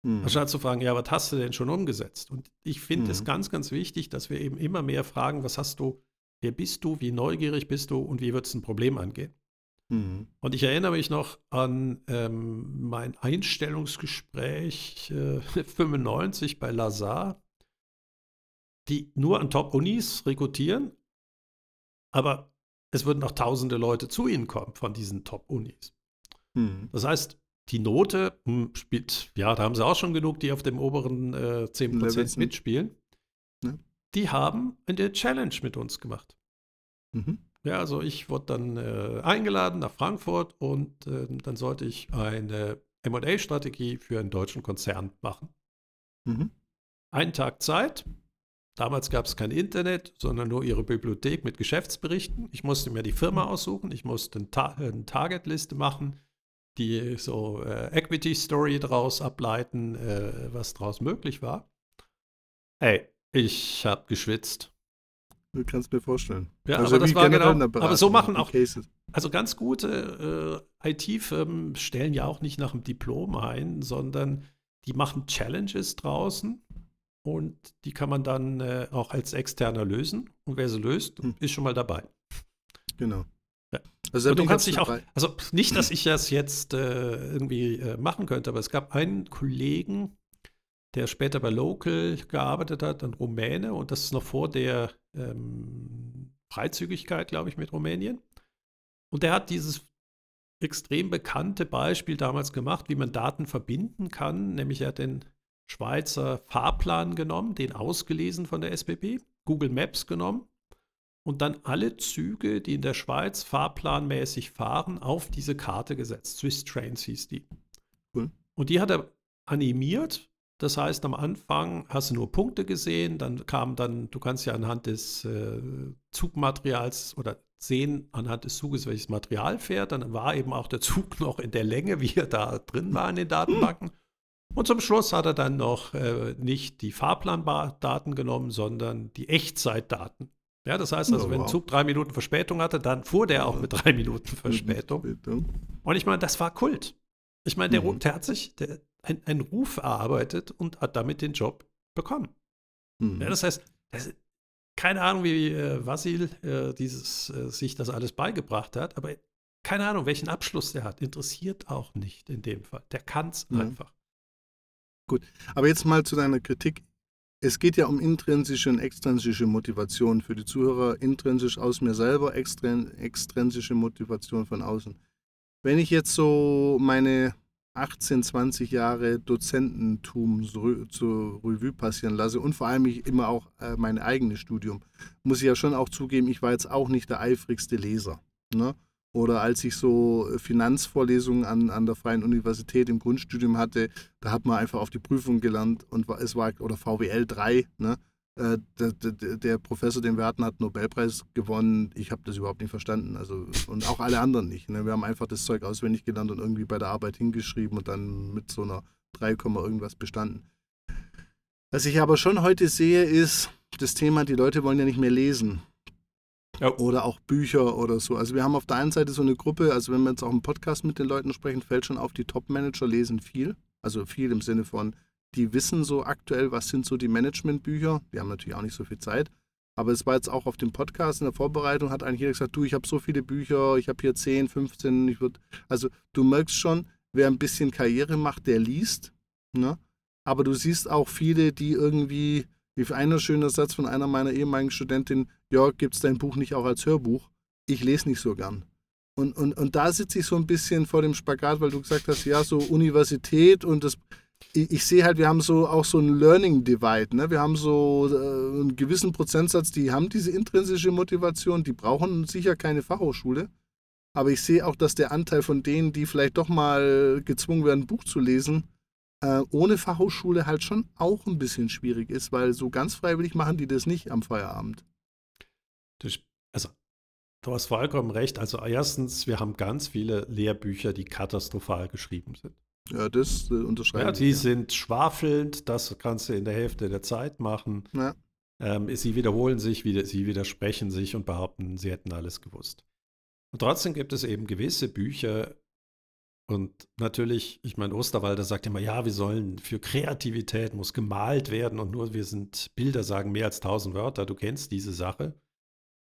Mhm. Anstatt zu fragen, ja, was hast du denn schon umgesetzt? Und ich finde es mhm. ganz, ganz wichtig, dass wir eben immer mehr fragen, was hast du, wer bist du, wie neugierig bist du und wie wird es ein Problem angehen? Mhm. Und ich erinnere mich noch an ähm, mein Einstellungsgespräch äh, 95 bei Lazar, die nur an Top-Unis rekrutieren aber es würden auch tausende Leute zu ihnen kommen von diesen Top-Unis. Hm. Das heißt, die Note hm, spielt, ja, da haben sie auch schon genug, die auf dem oberen äh, 10% Levelsen. mitspielen. Ja. Die haben eine Challenge mit uns gemacht. Mhm. Ja, also ich wurde dann äh, eingeladen nach Frankfurt und äh, dann sollte ich eine MA-Strategie für einen deutschen Konzern machen. Mhm. Einen Tag Zeit, Damals gab es kein Internet, sondern nur ihre Bibliothek mit Geschäftsberichten. Ich musste mir die Firma mhm. aussuchen, ich musste eine, Ta eine Targetliste machen, die so äh, Equity Story daraus ableiten, äh, was daraus möglich war. Ey, ich habe geschwitzt. Du kannst mir vorstellen. Ja, also aber das war genau. Aber so machen auch. Cases. Also ganz gute äh, IT-Firmen stellen ja auch nicht nach dem Diplom ein, sondern die machen Challenges draußen und die kann man dann äh, auch als externer lösen. Und wer sie löst, hm. ist schon mal dabei. Genau. Also du kannst dich auch, also nicht, dass ich das jetzt äh, irgendwie äh, machen könnte, aber es gab einen Kollegen, der später bei Local gearbeitet hat, ein Rumäne, und das ist noch vor der ähm, Freizügigkeit, glaube ich, mit Rumänien. Und der hat dieses extrem bekannte Beispiel damals gemacht, wie man Daten verbinden kann, nämlich er hat den Schweizer Fahrplan genommen, den ausgelesen von der SBB, Google Maps genommen und dann alle Züge, die in der Schweiz fahrplanmäßig fahren, auf diese Karte gesetzt. Swiss Trains hieß die. Cool. Und die hat er animiert. Das heißt, am Anfang hast du nur Punkte gesehen, dann kam dann, du kannst ja anhand des äh, Zugmaterials oder sehen anhand des Zuges, welches Material fährt. Dann war eben auch der Zug noch in der Länge, wie er da drin war in den Datenbanken. Und zum Schluss hat er dann noch äh, nicht die Fahrplandaten genommen, sondern die Echtzeitdaten. Ja, das heißt also, wenn ein Zug drei Minuten Verspätung hatte, dann fuhr der auch mit drei Minuten Verspätung. Und ich meine, das war Kult. Ich meine, der, mhm. der hat sich der, ein, einen Ruf erarbeitet und hat damit den Job bekommen. Mhm. Ja, das heißt, das, keine Ahnung, wie äh, Vasil äh, dieses, äh, sich das alles beigebracht hat, aber keine Ahnung, welchen Abschluss der hat. Interessiert auch nicht in dem Fall. Der kann es mhm. einfach. Gut, aber jetzt mal zu deiner Kritik. Es geht ja um intrinsische und extrinsische Motivation für die Zuhörer. Intrinsisch aus mir selber, extrinsische Motivation von außen. Wenn ich jetzt so meine 18, 20 Jahre Dozententum zur Revue passieren lasse und vor allem ich immer auch äh, mein eigenes Studium, muss ich ja schon auch zugeben, ich war jetzt auch nicht der eifrigste Leser. Ne? Oder als ich so Finanzvorlesungen an, an der Freien Universität im Grundstudium hatte, da hat man einfach auf die Prüfung gelernt und es war, oder VWL 3, ne? äh, der, der, der, Professor, den wir hatten, hat Nobelpreis gewonnen. Ich habe das überhaupt nicht verstanden. Also, und auch alle anderen nicht. Ne? Wir haben einfach das Zeug auswendig gelernt und irgendwie bei der Arbeit hingeschrieben und dann mit so einer 3, irgendwas bestanden. Was ich aber schon heute sehe, ist das Thema, die Leute wollen ja nicht mehr lesen. Ja. Oder auch Bücher oder so. Also wir haben auf der einen Seite so eine Gruppe, also wenn wir jetzt auch im Podcast mit den Leuten sprechen, fällt schon auf, die Top-Manager lesen viel. Also viel im Sinne von, die wissen so aktuell, was sind so die Managementbücher. Die haben natürlich auch nicht so viel Zeit. Aber es war jetzt auch auf dem Podcast in der Vorbereitung, hat eigentlich jeder gesagt, du, ich habe so viele Bücher, ich habe hier 10, 15, ich würde. Also du merkst schon, wer ein bisschen Karriere macht, der liest. Ne? Aber du siehst auch viele, die irgendwie, wie einer schöner Satz von einer meiner ehemaligen Studentinnen, Jörg, gibt es dein Buch nicht auch als Hörbuch? Ich lese nicht so gern. Und, und, und da sitze ich so ein bisschen vor dem Spagat, weil du gesagt hast, ja, so Universität und das ich, ich sehe halt, wir haben so auch so ein Learning Divide. Ne? Wir haben so äh, einen gewissen Prozentsatz, die haben diese intrinsische Motivation, die brauchen sicher keine Fachhochschule. Aber ich sehe auch, dass der Anteil von denen, die vielleicht doch mal gezwungen werden, ein Buch zu lesen, äh, ohne Fachhochschule halt schon auch ein bisschen schwierig ist, weil so ganz freiwillig machen die das nicht am Feierabend. Also, du hast vollkommen recht. Also, erstens, wir haben ganz viele Lehrbücher, die katastrophal geschrieben sind. Ja, das äh, unterschreibe ja, Die ja. sind schwafelnd, das kannst du in der Hälfte der Zeit machen. Ja. Ähm, sie wiederholen sich, sie widersprechen sich und behaupten, sie hätten alles gewusst. Und trotzdem gibt es eben gewisse Bücher, und natürlich, ich meine, Osterwalder sagt immer, ja, wir sollen für Kreativität muss gemalt werden und nur wir sind Bilder sagen mehr als tausend Wörter. Du kennst diese Sache.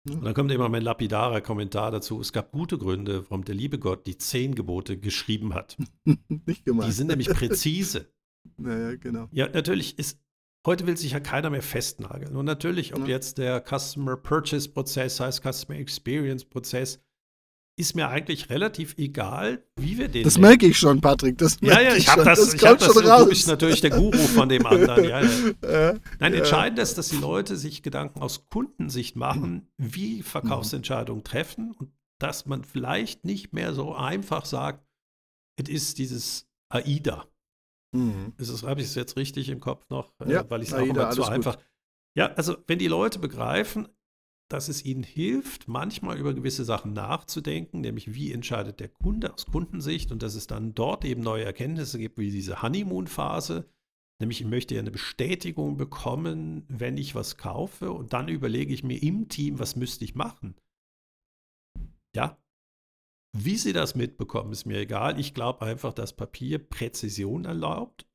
Und dann kommt immer mein lapidarer Kommentar dazu. Es gab gute Gründe, warum der liebe Gott die zehn Gebote geschrieben hat. Nicht gemeint. Die sind nämlich präzise. naja, genau. Ja, natürlich ist, heute will sich ja keiner mehr festnageln. Und natürlich, ob ja. jetzt der Customer Purchase Prozess heißt, Customer Experience Prozess, ist mir eigentlich relativ egal, wie wir den. Das nehmen. merke ich schon, Patrick. Das ja, ja, ich habe das, das, ich hab das schon raus. du bist natürlich der Guru von dem anderen. Ja, ja. Nein, entscheidend ist, dass die Leute sich Gedanken aus Kundensicht machen, wie Verkaufsentscheidungen treffen und dass man vielleicht nicht mehr so einfach sagt, es ist dieses AIDA. Mhm. Habe ich es jetzt richtig im Kopf noch? Äh, ja, weil ich es auch immer zu einfach. Ja, also wenn die Leute begreifen, dass es ihnen hilft, manchmal über gewisse Sachen nachzudenken, nämlich wie entscheidet der Kunde aus Kundensicht und dass es dann dort eben neue Erkenntnisse gibt, wie diese Honeymoon-Phase. Nämlich, ich möchte ja eine Bestätigung bekommen, wenn ich was kaufe und dann überlege ich mir im Team, was müsste ich machen. Ja, wie sie das mitbekommen, ist mir egal. Ich glaube einfach, dass Papier Präzision erlaubt.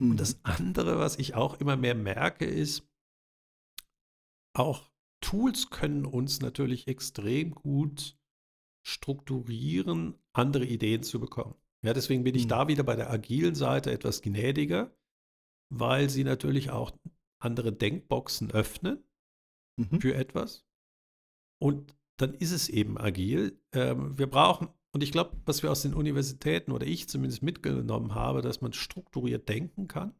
Mhm. Und das andere, was ich auch immer mehr merke, ist, auch Tools können uns natürlich extrem gut strukturieren, andere Ideen zu bekommen. Ja, deswegen bin ich mhm. da wieder bei der agilen Seite etwas gnädiger, weil sie natürlich auch andere Denkboxen öffnen mhm. für etwas. Und dann ist es eben agil. Ähm, wir brauchen, und ich glaube, was wir aus den Universitäten oder ich zumindest mitgenommen habe, dass man strukturiert denken kann,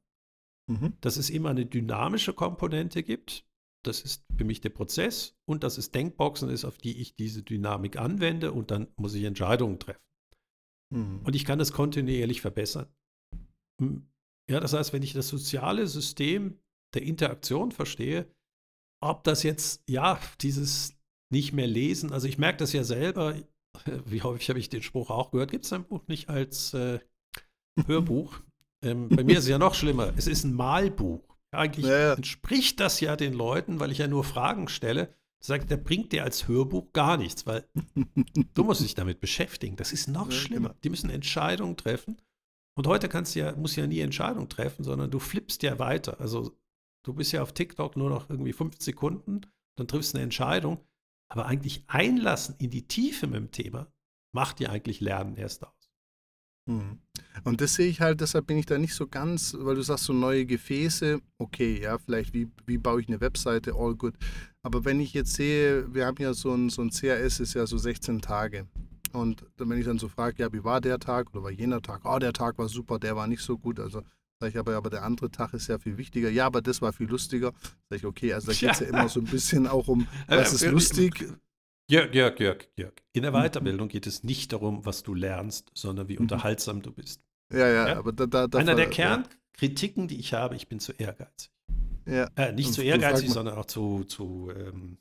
mhm. dass es immer eine dynamische Komponente gibt, das ist für mich der Prozess und das ist Denkboxen ist, auf die ich diese Dynamik anwende und dann muss ich Entscheidungen treffen. Mhm. Und ich kann das kontinuierlich verbessern. Ja, das heißt, wenn ich das soziale System der Interaktion verstehe, ob das jetzt, ja, dieses nicht mehr lesen, also ich merke das ja selber, wie häufig habe ich den Spruch auch gehört, gibt es ein Buch nicht als äh, Hörbuch? ähm, bei mir ist es ja noch schlimmer, es ist ein Malbuch. Eigentlich ja, ja. entspricht das ja den Leuten, weil ich ja nur Fragen stelle. Sagt, der bringt dir als Hörbuch gar nichts, weil du musst dich damit beschäftigen. Das ist noch ja, schlimmer. Genau. Die müssen Entscheidungen treffen. Und heute kannst du ja, musst du ja nie Entscheidungen treffen, sondern du flippst ja weiter. Also du bist ja auf TikTok nur noch irgendwie fünf Sekunden, dann triffst du eine Entscheidung. Aber eigentlich einlassen in die Tiefe mit dem Thema macht dir eigentlich Lernen erst aus. Mhm. Und das sehe ich halt, deshalb bin ich da nicht so ganz, weil du sagst, so neue Gefäße, okay, ja, vielleicht wie, wie baue ich eine Webseite, all good. Aber wenn ich jetzt sehe, wir haben ja so ein, so ein CRS, ist ja so 16 Tage. Und wenn ich dann so frage, ja, wie war der Tag oder war jener Tag? Oh, der Tag war super, der war nicht so gut. Also sage ich aber, aber der andere Tag ist ja viel wichtiger. Ja, aber das war viel lustiger. Sag ich, okay, also da geht es ja. ja. immer so ein bisschen auch um, was ist lustig, Jörg, Jörg, Jörg, Jörg. In der mhm. Weiterbildung geht es nicht darum, was du lernst, sondern wie mhm. unterhaltsam du bist. Ja, ja, ja? aber da, da, da Einer der Kernkritiken, die ich habe, ich bin zu ehrgeizig. Ja. Äh, nicht Und zu ehrgeizig, sondern auch zu, zu ähm,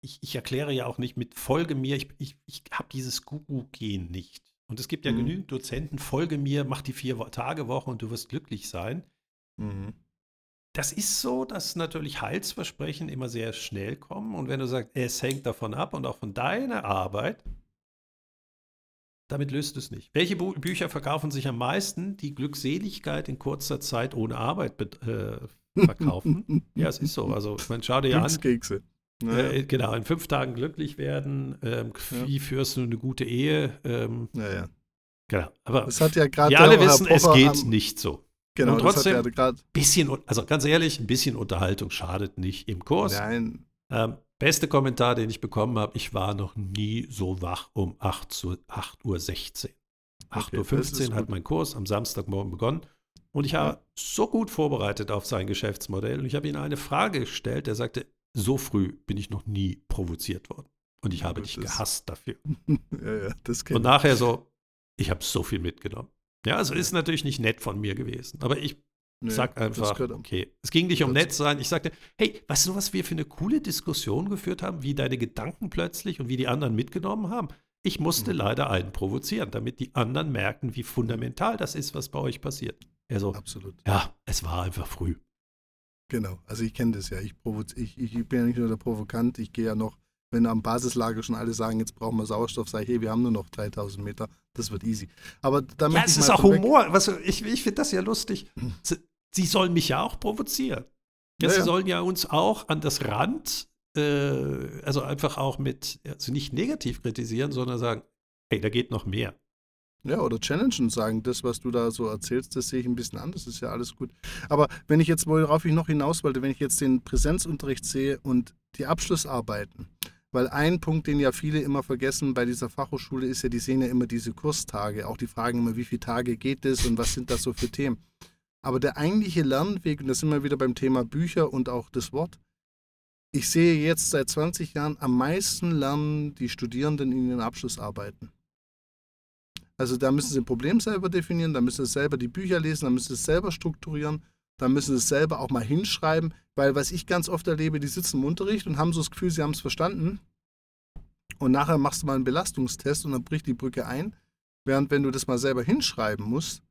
ich, ich erkläre ja auch nicht mit Folge mir, ich, ich, ich habe dieses Guru-Gen nicht. Und es gibt ja Mhm. genügend Dozenten, folge mir, mach die Vier-Tage-Woche und du wirst glücklich sein. Mhm. Das ist so, dass natürlich Heilsversprechen immer sehr schnell kommen. Und wenn du sagst, es hängt davon ab und auch von deiner Arbeit, damit löst es nicht. Welche Bu Bücher verkaufen sich am meisten, die Glückseligkeit in kurzer Zeit ohne Arbeit äh, verkaufen? ja, es ist so. Also, man schau dir an. Glückskekse. Naja. Äh, genau, in fünf Tagen glücklich werden. Ähm, wie führst du eine gute Ehe? Ähm, naja. genau. Aber Das hat ja gerade wir alle wissen, es geht am- nicht so. Genau, Und trotzdem- das hat ja gerade. Bisschen, also ganz ehrlich, ein bisschen Unterhaltung schadet nicht im Kurs. Nein, Ähm, beste Kommentar, den ich bekommen habe, ich war noch nie so wach um 8 Uhr, 8 Uhr 16. 8 Okay, Uhr das 15 ist hat mein Kurs am Samstagmorgen begonnen. Und ich habe so gut vorbereitet auf sein Geschäftsmodell. Und ich habe ihm eine Frage gestellt. Er sagte, so früh bin ich noch nie provoziert worden. Und ich habe Das dich gehasst dafür. ja, ja, Und nachher so, ich habe so viel mitgenommen. Ja, also ist natürlich nicht nett von mir gewesen. Aber ich nee, Sag einfach, okay. Es ging nicht um nett sein. Ich sagte, hey, weißt du, was wir für eine coole Diskussion geführt haben, wie deine Gedanken plötzlich und wie die anderen mitgenommen haben? Ich musste Mhm. leider einen provozieren, damit die anderen merken, wie fundamental das ist, was bei euch passiert. Er so, Absolut. ja, es war einfach früh. Genau. Also ich kenne das ja. Ich, ich, ich bin ja nicht nur der Provokant, ich gehe ja noch, wenn am Basislager schon alle sagen, jetzt brauchen wir Sauerstoff, sage ich, hey, wir haben nur noch 3000 Meter, das wird easy. Aber da Ja, es ist auch Humor. Was, ich ich finde das ja lustig. Sie, sie sollen mich ja auch provozieren. Ja, Ja, sie sollen ja uns auch an das Rand, äh, also einfach auch mit, also nicht negativ kritisieren, sondern sagen, hey, da geht noch mehr. Ja, oder challengen und sagen, das, was du da so erzählst, das sehe ich ein bisschen anders, ist ja alles gut. Aber wenn ich jetzt, worauf ich noch hinaus wollte, wenn ich jetzt den Präsenzunterricht sehe und die Abschlussarbeiten, weil ein Punkt, den ja viele immer vergessen bei dieser Fachhochschule, ist ja, die sehen ja immer diese Kurstage, auch die fragen immer, wie viele Tage geht es und was sind das so für Themen. Aber der eigentliche Lernweg, und da sind wir wieder beim Thema Bücher und auch das Wort, ich sehe jetzt seit 20 Jahren am meisten lernen die Studierenden in ihren Abschlussarbeiten. Also da müssen sie ein Problem selber definieren, da müssen sie selber die Bücher lesen, da müssen sie es selber strukturieren, da müssen sie es selber auch mal hinschreiben, weil was ich ganz oft erlebe, die sitzen im Unterricht und haben so das Gefühl, sie haben es verstanden und nachher machst du mal einen Belastungstest und dann bricht die Brücke ein, während wenn du das mal selber hinschreiben musst,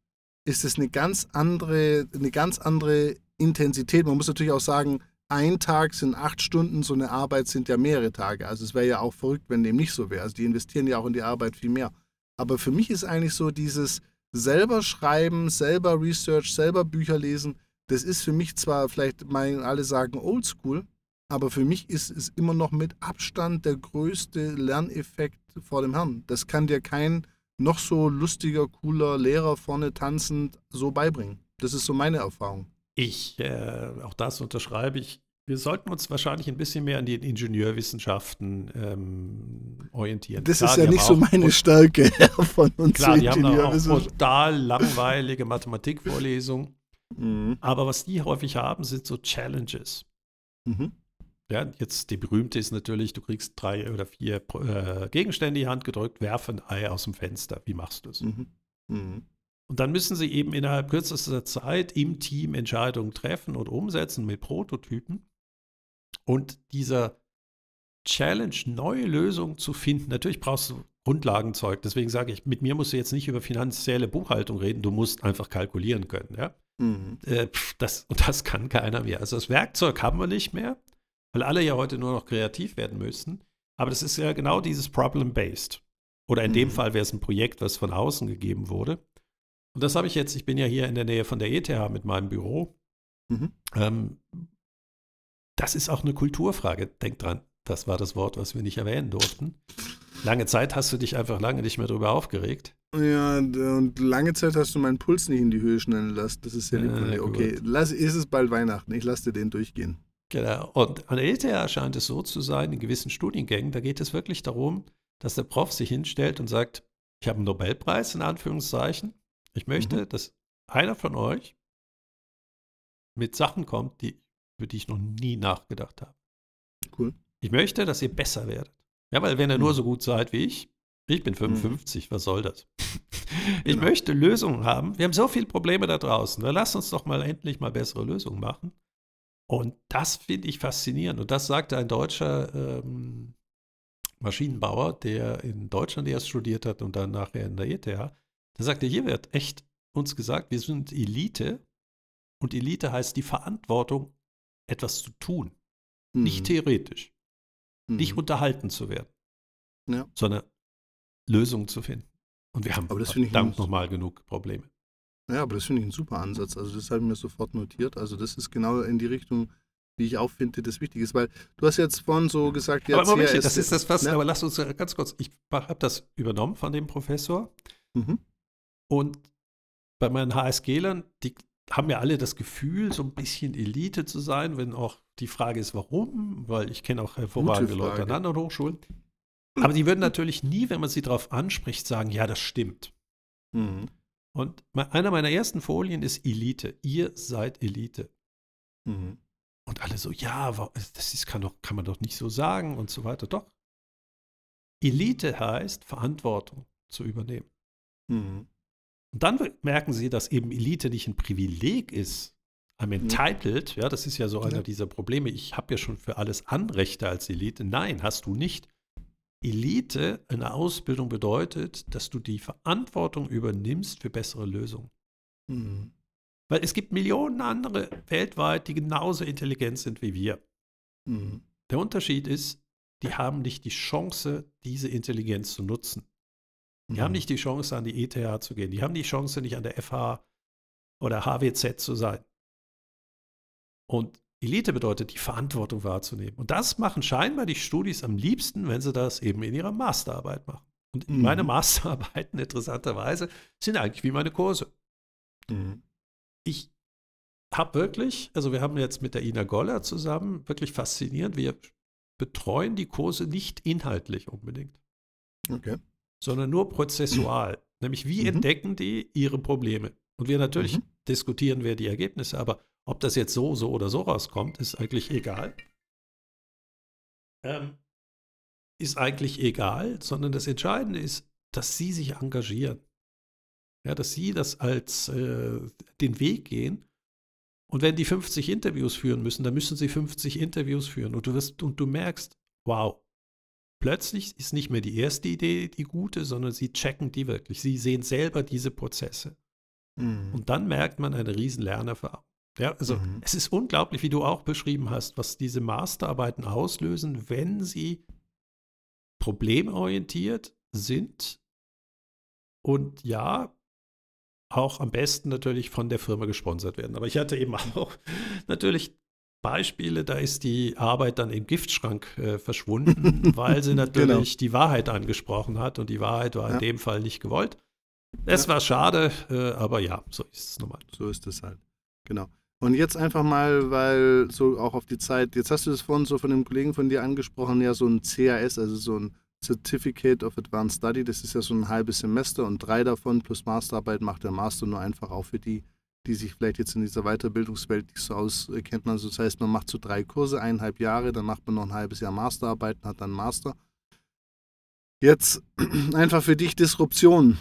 ist es eine ganz andere, eine ganz andere Intensität. Man muss natürlich auch sagen, ein Tag sind acht Stunden, so eine Arbeit sind ja mehrere Tage. Also es wäre ja auch verrückt, wenn dem nicht so wäre. Also die investieren ja auch in die Arbeit viel mehr. Aber für mich ist eigentlich so dieses selber schreiben, selber Research, selber Bücher lesen, das ist für mich zwar vielleicht, meinen alle sagen oldschool, aber für mich ist es immer noch mit Abstand der größte Lerneffekt vor dem Herrn. Das kann dir kein noch so lustiger, cooler Lehrer vorne tanzend so beibringen. Das ist so meine Erfahrung. Ich, äh, auch das unterschreibe ich. Wir sollten uns wahrscheinlich ein bisschen mehr an den Ingenieurwissenschaften ähm, orientieren. Das Klar, ist ja nicht so meine Stärke von uns Klar, die haben auch total langweilige Mathematikvorlesungen. Mhm. Aber was die häufig haben, sind so Challenges. Mhm. Ja, jetzt die berühmte ist natürlich, du kriegst drei oder vier äh, Gegenstände in die Hand gedrückt, werf ein Ei aus dem Fenster. Wie machst du es? Mhm. Mhm. Und dann müssen sie eben innerhalb kürzester Zeit im Team Entscheidungen treffen und umsetzen mit Prototypen. Und dieser Challenge, neue Lösungen zu finden, natürlich brauchst du Grundlagenzeug. Deswegen sage ich, mit mir musst du jetzt nicht über finanzielle Buchhaltung reden, du musst einfach kalkulieren können. Ja? Mhm. Äh, pf, das, und das kann keiner mehr. Also das Werkzeug haben wir nicht mehr, weil alle ja heute nur noch kreativ werden müssen. Aber das ist ja genau dieses Problem-Based. Oder in dem Mhm. Fall wäre es ein Projekt, was von außen gegeben wurde. Und das habe ich jetzt, ich bin ja hier in der Nähe von der ETH mit meinem Büro. Mhm. Ähm, das ist auch eine Kulturfrage. Denk dran, das war das Wort, was wir nicht erwähnen durften. Lange Zeit hast du dich einfach lange nicht mehr darüber aufgeregt. Ja, und lange Zeit hast du meinen Puls nicht in die Höhe schnellen lassen. Das ist ja lieb von Äh, dir. Okay, lass, ist es bald Weihnachten. Ich lasse dir den durchgehen. Genau. Und an der ETH scheint es so zu sein, in gewissen Studiengängen, da geht es wirklich darum, dass der Prof sich hinstellt und sagt, ich habe einen Nobelpreis in Anführungszeichen. Ich möchte, Mhm. dass einer von euch mit Sachen kommt, die, über die ich noch nie nachgedacht habe. Cool. Ich möchte, dass ihr besser werdet. Ja, weil wenn ihr nur Mhm. so gut seid wie ich, ich bin 55, was soll das? Ich Genau. möchte Lösungen haben. Wir haben so viele Probleme da draußen. Dann lasst uns doch mal endlich mal bessere Lösungen machen. Und das finde ich faszinierend. Und das sagte ein deutscher ähm, Maschinenbauer, der in Deutschland erst studiert hat und dann nachher in der ETH. Der sagte, hier wird echt uns gesagt, wir sind Elite. Und Elite heißt die Verantwortung, etwas zu tun. Mhm. Nicht theoretisch. Mhm. Nicht unterhalten zu werden. Ja. Sondern Lösungen zu finden. Und wir haben verdammt nochmal genug Probleme. Ja, aber das finde ich ein super Ansatz. Also das habe ich mir sofort notiert. Also das ist genau in die Richtung, wie ich auch finde, das wichtig ist. Weil du hast jetzt vorhin so gesagt, ja, aber Moment, das ist das was, ne? aber lass uns ganz kurz, ich habe das übernommen von dem Professor. Mhm. Und bei meinen HSG-Lern, die haben ja alle das Gefühl, so ein bisschen Elite zu sein, wenn auch die Frage ist, warum, weil ich kenne auch hervorragende Leute an anderen Hochschulen. Aber die würden natürlich nie, wenn man sie darauf anspricht, sagen, ja, das stimmt. Mhm. Und einer meiner ersten Folien ist Elite. Ihr seid Elite. Mhm. Und alle so, ja, das ist, kann, doch, kann man doch nicht so sagen und so weiter. Doch. Elite heißt, Verantwortung zu übernehmen. Mhm. Und dann merken sie, dass eben Elite nicht ein Privileg ist. I'm entitled, ja, das ist ja so einer dieser Probleme. Ich habe ja schon für alles Anrechte als Elite. Nein, hast du nicht. Elite in der Ausbildung bedeutet, dass du die Verantwortung übernimmst für bessere Lösungen. Mhm. Weil es gibt Millionen andere weltweit, die genauso intelligent sind wie wir. Mhm. Der Unterschied ist, die haben nicht die Chance, diese Intelligenz zu nutzen. Die mhm. haben nicht die Chance, an die ETH zu gehen. Die haben die Chance, nicht an der FH oder HWZ zu sein. Und Elite bedeutet, die Verantwortung wahrzunehmen. Und das machen scheinbar die Studis am liebsten, wenn sie das eben in ihrer Masterarbeit machen. Und mhm. meine Masterarbeiten, interessanterweise, sind eigentlich wie meine Kurse. Mhm. Ich habe wirklich, also wir haben jetzt mit der Ina Goller zusammen, wirklich faszinierend, wir betreuen die Kurse nicht inhaltlich unbedingt. Okay. Sondern nur prozessual. Nämlich, wie mhm. entdecken die ihre Probleme? Und wir natürlich mhm. diskutieren wir die Ergebnisse, aber ob das jetzt so, so oder so rauskommt, ist eigentlich egal. Ähm, ist eigentlich egal, sondern das Entscheidende ist, dass sie sich engagieren. Ja, dass sie das als äh, den Weg gehen. Und wenn die 50 Interviews führen müssen, dann müssen sie 50 Interviews führen. Und du wirst, und du merkst, wow, plötzlich ist nicht mehr die erste Idee die gute, sondern sie checken die wirklich. Sie sehen selber diese Prozesse. Mhm. Und dann merkt man eine riesen Lernerfahrung. Ja, also mhm. es ist unglaublich, wie du auch beschrieben hast, was diese Masterarbeiten auslösen, wenn sie problemorientiert sind und ja, auch am besten natürlich von der Firma gesponsert werden. Aber ich hatte eben auch natürlich Beispiele, da ist die Arbeit dann im Giftschrank äh, verschwunden, weil sie natürlich genau. die Wahrheit angesprochen hat und die Wahrheit war ja. in dem Fall nicht gewollt. Es ja. war schade, äh, aber ja, so ist es normal. So ist es halt. Genau. Und jetzt einfach mal, weil so auch auf die Zeit, jetzt hast du das vorhin so von einem Kollegen von dir angesprochen, ja, so ein CAS, also so ein Certificate of Advanced Study, das ist ja so ein halbes Semester und drei davon plus Masterarbeit macht der Master nur einfach auch für die, die sich vielleicht jetzt in dieser Weiterbildungswelt nicht so auskennen. Also das heißt, man macht so drei Kurse, eineinhalb Jahre, dann macht man noch ein halbes Jahr Masterarbeit und hat dann Master. Jetzt einfach für dich Disruption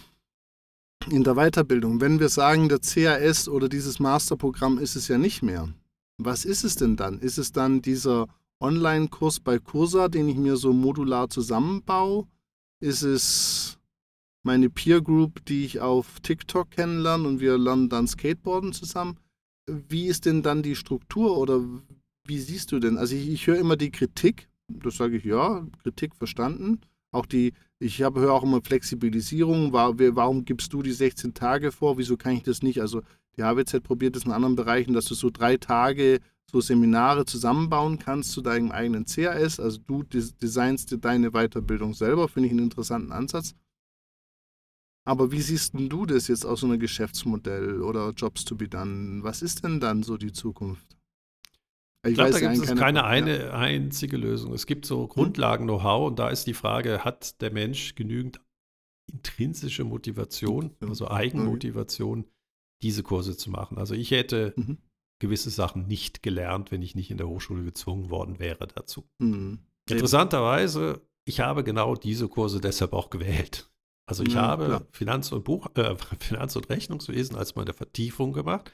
in der Weiterbildung. Wenn wir sagen, der CAS oder dieses Masterprogramm ist es ja nicht mehr, was ist es denn dann? Ist es dann dieser Online-Kurs bei Cursa, den ich mir so modular zusammenbaue? Ist es meine Peer Group, die ich auf TikTok kennenlerne und wir lernen dann Skateboarden zusammen? Wie ist denn dann die Struktur oder wie siehst du denn? Also ich, ich höre immer die Kritik, das sage ich ja, Kritik verstanden. Auch die, ich habe höre auch immer Flexibilisierung. Warum gibst du die 16 Tage vor? Wieso kann ich das nicht? Also die HWZ probiert es in anderen Bereichen, dass du so drei Tage so Seminare zusammenbauen kannst zu deinem eigenen CAS. Also du designst dir deine Weiterbildung selber, finde ich einen interessanten Ansatz. Aber wie siehst du das jetzt aus so einem Geschäftsmodell oder Jobs to be done? Was ist denn dann so die Zukunft? Ich, glaube, da gibt es keine, keine eine ja. einzige Lösung. Es gibt so hm. Grundlagen-Know-how und da ist die Frage, hat der Mensch genügend intrinsische Motivation, also Eigenmotivation, diese Kurse zu machen? Also ich hätte mhm. gewisse Sachen nicht gelernt, wenn ich nicht in der Hochschule gezwungen worden wäre dazu. Mhm. Interessanterweise, ich habe genau diese Kurse deshalb auch gewählt. Also ich ja, habe Finanz und Buch, äh, Finanz- und Rechnungswesen als meine Vertiefung gemacht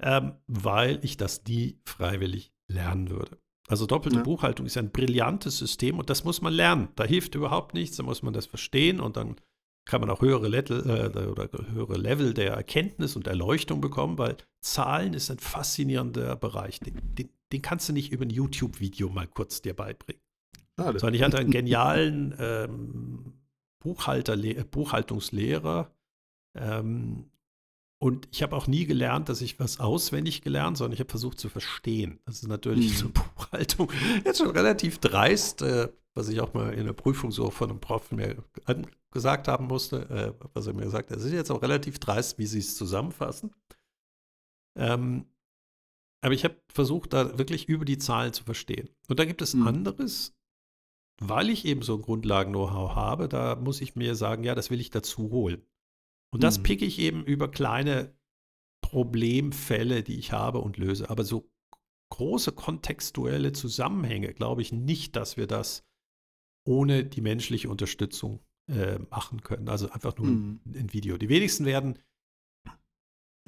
ähm, weil ich das nie freiwillig lernen würde. Also doppelte ja. Buchhaltung ist ein brillantes System und das muss man lernen. Da hilft überhaupt nichts, da muss man das verstehen und dann kann man auch höhere Level, äh, oder höhere Level der Erkenntnis und Erleuchtung bekommen, weil Zahlen ist ein faszinierender Bereich. Den, den, den kannst du nicht über ein YouTube-Video mal kurz dir beibringen. Schade. Sondern ich hatte einen genialen ähm, Buchhalter, Buchhaltungslehrer, ähm, und ich habe auch nie gelernt, dass ich was auswendig gelernt, sondern ich habe versucht zu verstehen. Das ist natürlich mhm. zur Buchhaltung jetzt schon relativ dreist, äh, was ich auch mal in der Prüfung so von einem Prof mir gesagt haben musste, äh, was er mir gesagt hat. Es ist jetzt auch relativ dreist, wie sie es zusammenfassen. Ähm, aber ich habe versucht, da wirklich über die Zahlen zu verstehen. Und da gibt es mhm. anderes, weil ich eben so ein Grundlagen-Know-how habe, da muss ich mir sagen, ja, das will ich dazu holen. Und das mhm. picke ich eben über kleine Problemfälle, die ich habe und löse. Aber so große kontextuelle Zusammenhänge glaube ich nicht, dass wir das ohne die menschliche Unterstützung äh, machen können. Also einfach nur mhm. ein Video. Die wenigsten werden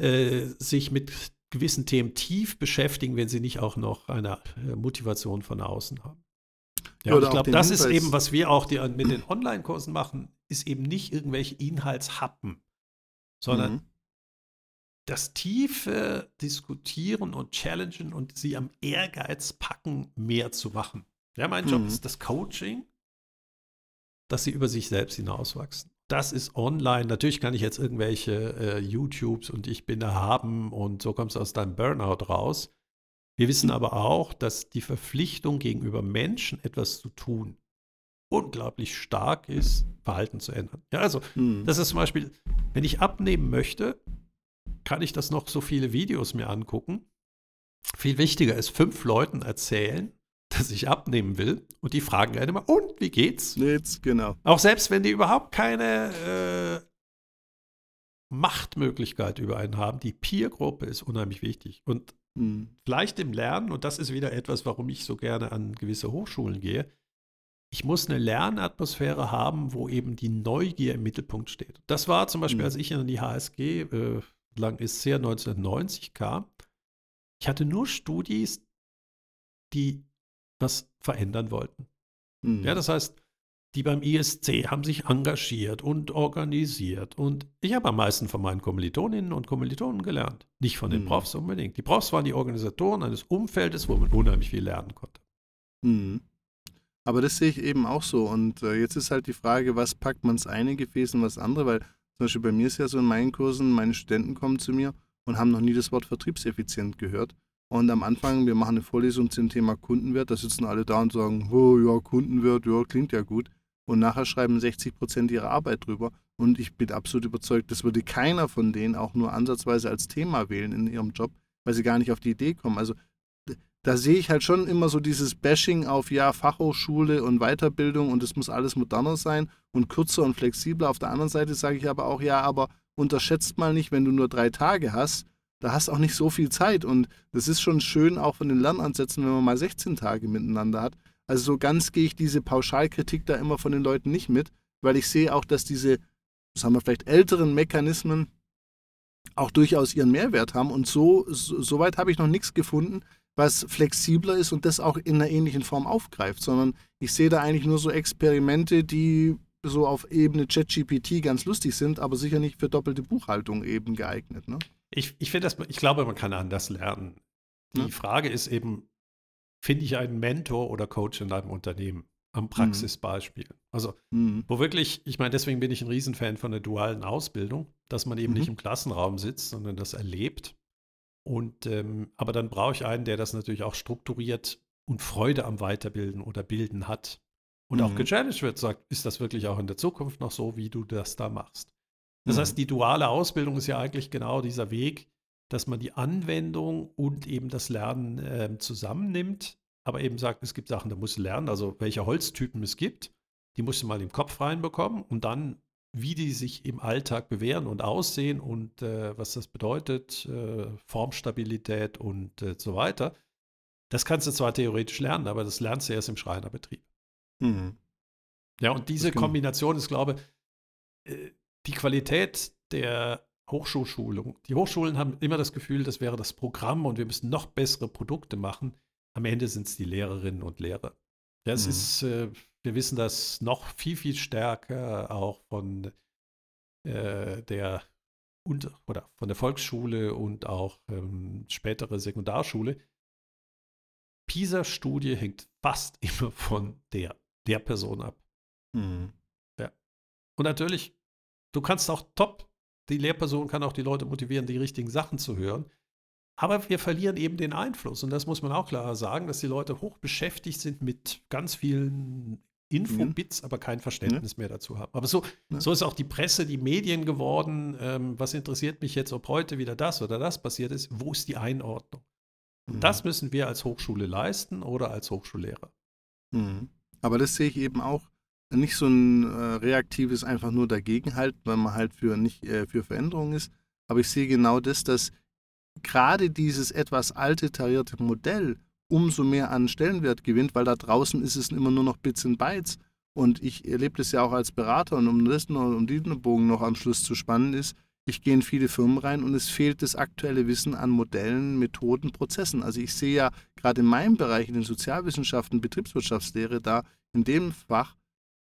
äh, sich mit gewissen Themen tief beschäftigen, wenn sie nicht auch noch eine äh, Motivation von außen haben. Ja, ich glaube, das Hinweis ist eben, was wir auch die, mit den Online-Kursen machen, ist eben nicht irgendwelche Inhaltshappen sondern mhm. das tiefe Diskutieren und Challengen und sie am Ehrgeiz packen, mehr zu machen. Ja, mein mhm. Job ist das Coaching, dass sie über sich selbst hinauswachsen. Das ist online. Natürlich kann ich jetzt irgendwelche äh, YouTubes und ich bin erhaben und so kommst du aus deinem Burnout raus. Wir wissen aber auch, dass die Verpflichtung gegenüber Menschen etwas zu tun unglaublich stark ist, Verhalten zu ändern. Ja, also mhm. das ist zum Beispiel, wenn ich abnehmen möchte, kann ich das noch so viele Videos mir angucken. Viel wichtiger ist, fünf Leuten erzählen, dass ich abnehmen will und die fragen einen immer, und wie geht's? Jetzt, genau. Auch selbst wenn die überhaupt keine äh, Machtmöglichkeit über einen haben, die Peer-Gruppe ist unheimlich wichtig. Und mhm. vielleicht im Lernen, und das ist wieder etwas, warum ich so gerne an gewisse Hochschulen gehe, ich muss eine Lernatmosphäre haben, wo eben die Neugier im Mittelpunkt steht. Das war zum Beispiel, mhm. als ich in die HSG, äh, lang ist sehr 1990 kam. Ich hatte nur Studis, die was verändern wollten. Mhm. Ja, das heißt, die beim ISC haben sich engagiert und organisiert. Und ich habe am meisten von meinen Kommilitoninnen und Kommilitonen gelernt. Nicht von den mhm. Profs unbedingt. Die Profs waren die Organisatoren eines Umfeldes, wo man unheimlich viel lernen konnte. Mhm. Aber das sehe ich eben auch so. Und äh, jetzt ist halt die Frage, was packt man ins eine Gefäß und was andere? Weil zum Beispiel bei mir ist ja so in meinen Kursen, meine Studenten kommen zu mir und haben noch nie das Wort vertriebseffizient gehört. Und am Anfang, wir machen eine Vorlesung zum Thema Kundenwert, da sitzen alle da und sagen, oh ja, Kundenwert, ja, klingt ja gut. Und nachher schreiben 60 Prozent ihrer Arbeit drüber. Und ich bin absolut überzeugt, das würde keiner von denen auch nur ansatzweise als Thema wählen in ihrem Job, weil sie gar nicht auf die Idee kommen. Also da sehe ich halt schon immer so dieses Bashing auf, ja, Fachhochschule und Weiterbildung und es muss alles moderner sein und kürzer und flexibler. Auf der anderen Seite sage ich aber auch, ja, aber unterschätzt mal nicht, wenn du nur drei Tage hast, da hast auch nicht so viel Zeit und das ist schon schön auch von den Lernansätzen, wenn man mal 16 Tage miteinander hat. Also so ganz gehe ich diese Pauschalkritik da immer von den Leuten nicht mit, weil ich sehe auch, dass diese, sagen wir vielleicht älteren Mechanismen auch durchaus ihren Mehrwert haben und so, so, weit habe ich noch nichts gefunden, was flexibler ist und das auch in einer ähnlichen Form aufgreift, sondern ich sehe da eigentlich nur so Experimente, die so auf Ebene ChatGPT ganz lustig sind, aber sicher nicht für doppelte Buchhaltung eben geeignet. Ne? Ich, ich finde das, ich glaube, man kann anders lernen. Die ja. Frage ist eben, finde ich einen Mentor oder Coach in deinem Unternehmen? Am mhm. Praxisbeispiel. Also, mhm. wo wirklich, ich meine, deswegen bin ich ein Riesenfan von der dualen Ausbildung, dass man eben mhm. nicht im Klassenraum sitzt, sondern das erlebt und ähm, aber dann brauche ich einen, der das natürlich auch strukturiert und Freude am Weiterbilden oder Bilden hat. Und mhm. auch gechallenged wird, sagt, ist das wirklich auch in der Zukunft noch so, wie du das da machst? Das mhm. heißt, die duale Ausbildung ist ja eigentlich genau dieser Weg, dass man die Anwendung und eben das Lernen äh, zusammennimmt, aber eben sagt, es gibt Sachen, da musst du lernen, also welche Holztypen es gibt, die musst du mal im Kopf reinbekommen und dann wie die sich im Alltag bewähren und aussehen und äh, was das bedeutet, äh, Formstabilität und äh, so weiter. Das kannst du zwar theoretisch lernen, aber das lernst du erst im Schreinerbetrieb. Mhm. Ja, und diese Kombination ist, glaube ich, äh, die Qualität der Hochschulschulung. Die Hochschulen haben immer das Gefühl, das wäre das Programm und wir müssen noch bessere Produkte machen. Am Ende sind es die Lehrerinnen und Lehrer. Das mhm. ist, äh, wir wissen das noch viel, viel stärker auch von äh, der und, oder von der Volksschule und auch ähm, spätere Sekundarschule. PISA-Studie hängt fast immer von der, der Person ab. Mhm. Ja. Und natürlich, du kannst auch top die Lehrperson kann auch die Leute motivieren, die richtigen Sachen zu hören. Aber wir verlieren eben den Einfluss. Und das muss man auch klar sagen, dass die Leute hoch beschäftigt sind mit ganz vielen Infobits, mhm. aber kein Verständnis ja. mehr dazu haben. Aber so, ja. so ist auch die Presse, die Medien geworden. Ähm, was interessiert mich jetzt, ob heute wieder das oder das passiert ist? Wo ist die Einordnung? Mhm. Das müssen wir als Hochschule leisten oder als Hochschullehrer. Mhm. Aber das sehe ich eben auch nicht so ein äh, reaktives einfach nur dagegenhalten, weil man halt für nicht äh, für Veränderungen ist. Aber ich sehe genau das, dass gerade dieses etwas alte tarierte Modell umso mehr an Stellenwert gewinnt, weil da draußen ist es immer nur noch Bits und Bytes. Und ich erlebe das ja auch als Berater und um das noch, um diesen Bogen noch am Schluss zu spannen ist, ich gehe in viele Firmen rein und es fehlt das aktuelle Wissen an Modellen, Methoden, Prozessen. Also ich sehe ja gerade in meinem Bereich, in den Sozialwissenschaften, Betriebswirtschaftslehre, da in dem Fach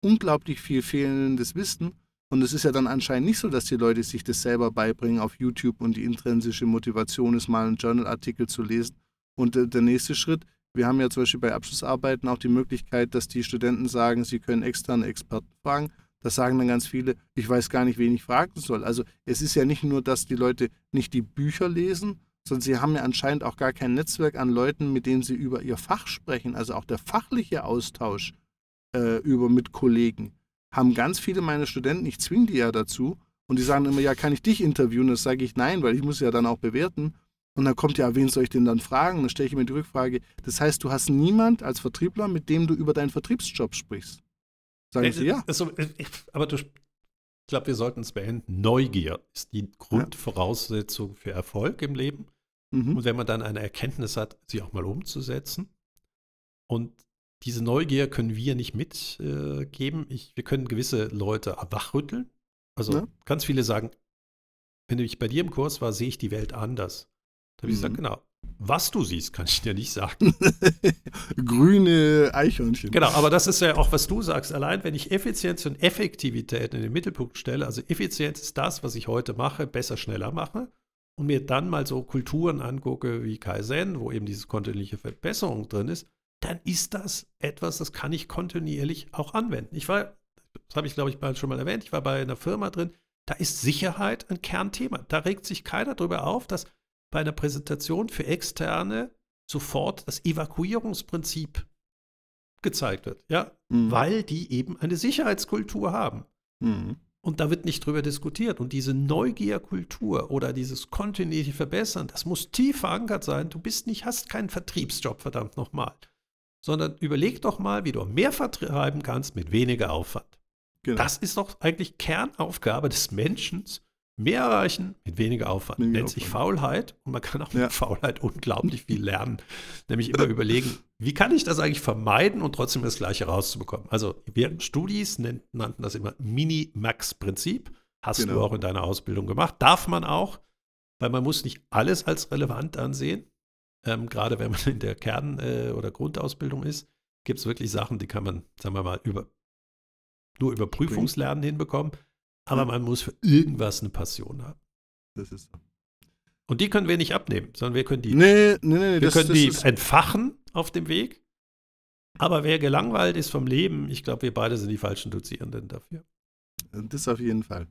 unglaublich viel fehlendes Wissen. Und es ist ja dann anscheinend nicht so, dass die Leute sich das selber beibringen auf YouTube und die intrinsische Motivation ist, mal einen Journalartikel zu lesen. Und äh, der nächste Schritt, wir haben ja zum Beispiel bei Abschlussarbeiten auch die Möglichkeit, dass die Studenten sagen, sie können externe Experten fragen. Das sagen dann ganz viele, ich weiß gar nicht, wen ich fragen soll. Also es ist ja nicht nur, dass die Leute nicht die Bücher lesen, sondern sie haben ja anscheinend auch gar kein Netzwerk an Leuten, mit denen sie über ihr Fach sprechen. Also auch der fachliche Austausch äh, über mit Kollegen. Haben ganz viele meiner Studenten, ich zwinge die ja dazu, und die sagen immer, ja, kann ich dich interviewen? Das sage ich nein, weil ich muss ja dann auch bewerten. Und dann kommt ja, wen soll ich denn dann fragen? Dann stelle ich mir die Rückfrage, das heißt, du hast niemand als Vertriebler, mit dem du über deinen Vertriebsjob sprichst. Sagen äh, sie ja. Also, aber du, ich glaube, wir sollten es beenden. Neugier ist die Grundvoraussetzung für Erfolg im Leben. Mhm. Und wenn man dann eine Erkenntnis hat, sie auch mal umzusetzen. Und diese Neugier können wir nicht mitgeben. Äh, wir können gewisse Leute wachrütteln. Also ja. ganz viele sagen, wenn ich bei dir im Kurs war, sehe ich die Welt anders. Da habe ich mhm. gesagt, genau. Was du siehst, kann ich dir nicht sagen. Grüne Eichhörnchen. Genau, aber das ist ja auch, was du sagst. Allein wenn ich Effizienz und Effektivität in den Mittelpunkt stelle, also Effizienz ist das, was ich heute mache, besser, schneller mache und mir dann mal so Kulturen angucke wie Kaizen, wo eben diese kontinuierliche Verbesserung drin ist, dann ist das etwas, das kann ich kontinuierlich auch anwenden. Ich war, das habe ich glaube ich schon mal erwähnt, ich war bei einer Firma drin, da ist Sicherheit ein Kernthema. Da regt sich keiner darüber auf, dass bei einer Präsentation für Externe sofort das Evakuierungsprinzip gezeigt wird, ja, mhm. weil die eben eine Sicherheitskultur haben. Mhm. Und da wird nicht drüber diskutiert. Und diese Neugierkultur oder dieses kontinuierliche Verbessern, das muss tief verankert sein. Du bist nicht, hast keinen Vertriebsjob, verdammt nochmal sondern überleg doch mal, wie du mehr vertreiben kannst mit weniger Aufwand. Genau. Das ist doch eigentlich Kernaufgabe des Menschen. Mehr erreichen mit weniger Aufwand. Weniger Nennt sich Faulheit und man kann auch mit ja. Faulheit unglaublich viel lernen. Nämlich immer überlegen, wie kann ich das eigentlich vermeiden und trotzdem das Gleiche rauszubekommen. Also wir Studis nannten das immer Mini-Max-Prinzip. Hast genau. du auch in deiner Ausbildung gemacht. Darf man auch, weil man muss nicht alles als relevant ansehen. Ähm, Gerade wenn man in der Kern- äh, oder Grundausbildung ist, gibt es wirklich Sachen, die kann man, sagen wir mal, über, nur über Prüfungslernen hinbekommen. Aber man muss für irgendwas eine Passion haben. Das ist so. Und die können wir nicht abnehmen, sondern wir können die, nee, nee, nee, wir das, können das die entfachen auf dem Weg. Aber wer gelangweilt ist vom Leben, ich glaube, wir beide sind die falschen Dozierenden dafür. Das auf jeden Fall.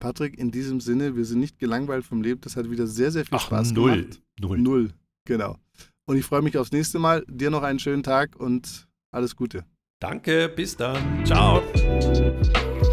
Patrick, in diesem Sinne, wir sind nicht gelangweilt vom Leben. Das hat wieder sehr, sehr viel Ach, Spaß null. gemacht. Null. Null. Genau. Und ich freue mich aufs nächste Mal. Dir noch einen schönen Tag und alles Gute. Danke, bis dann. Ciao.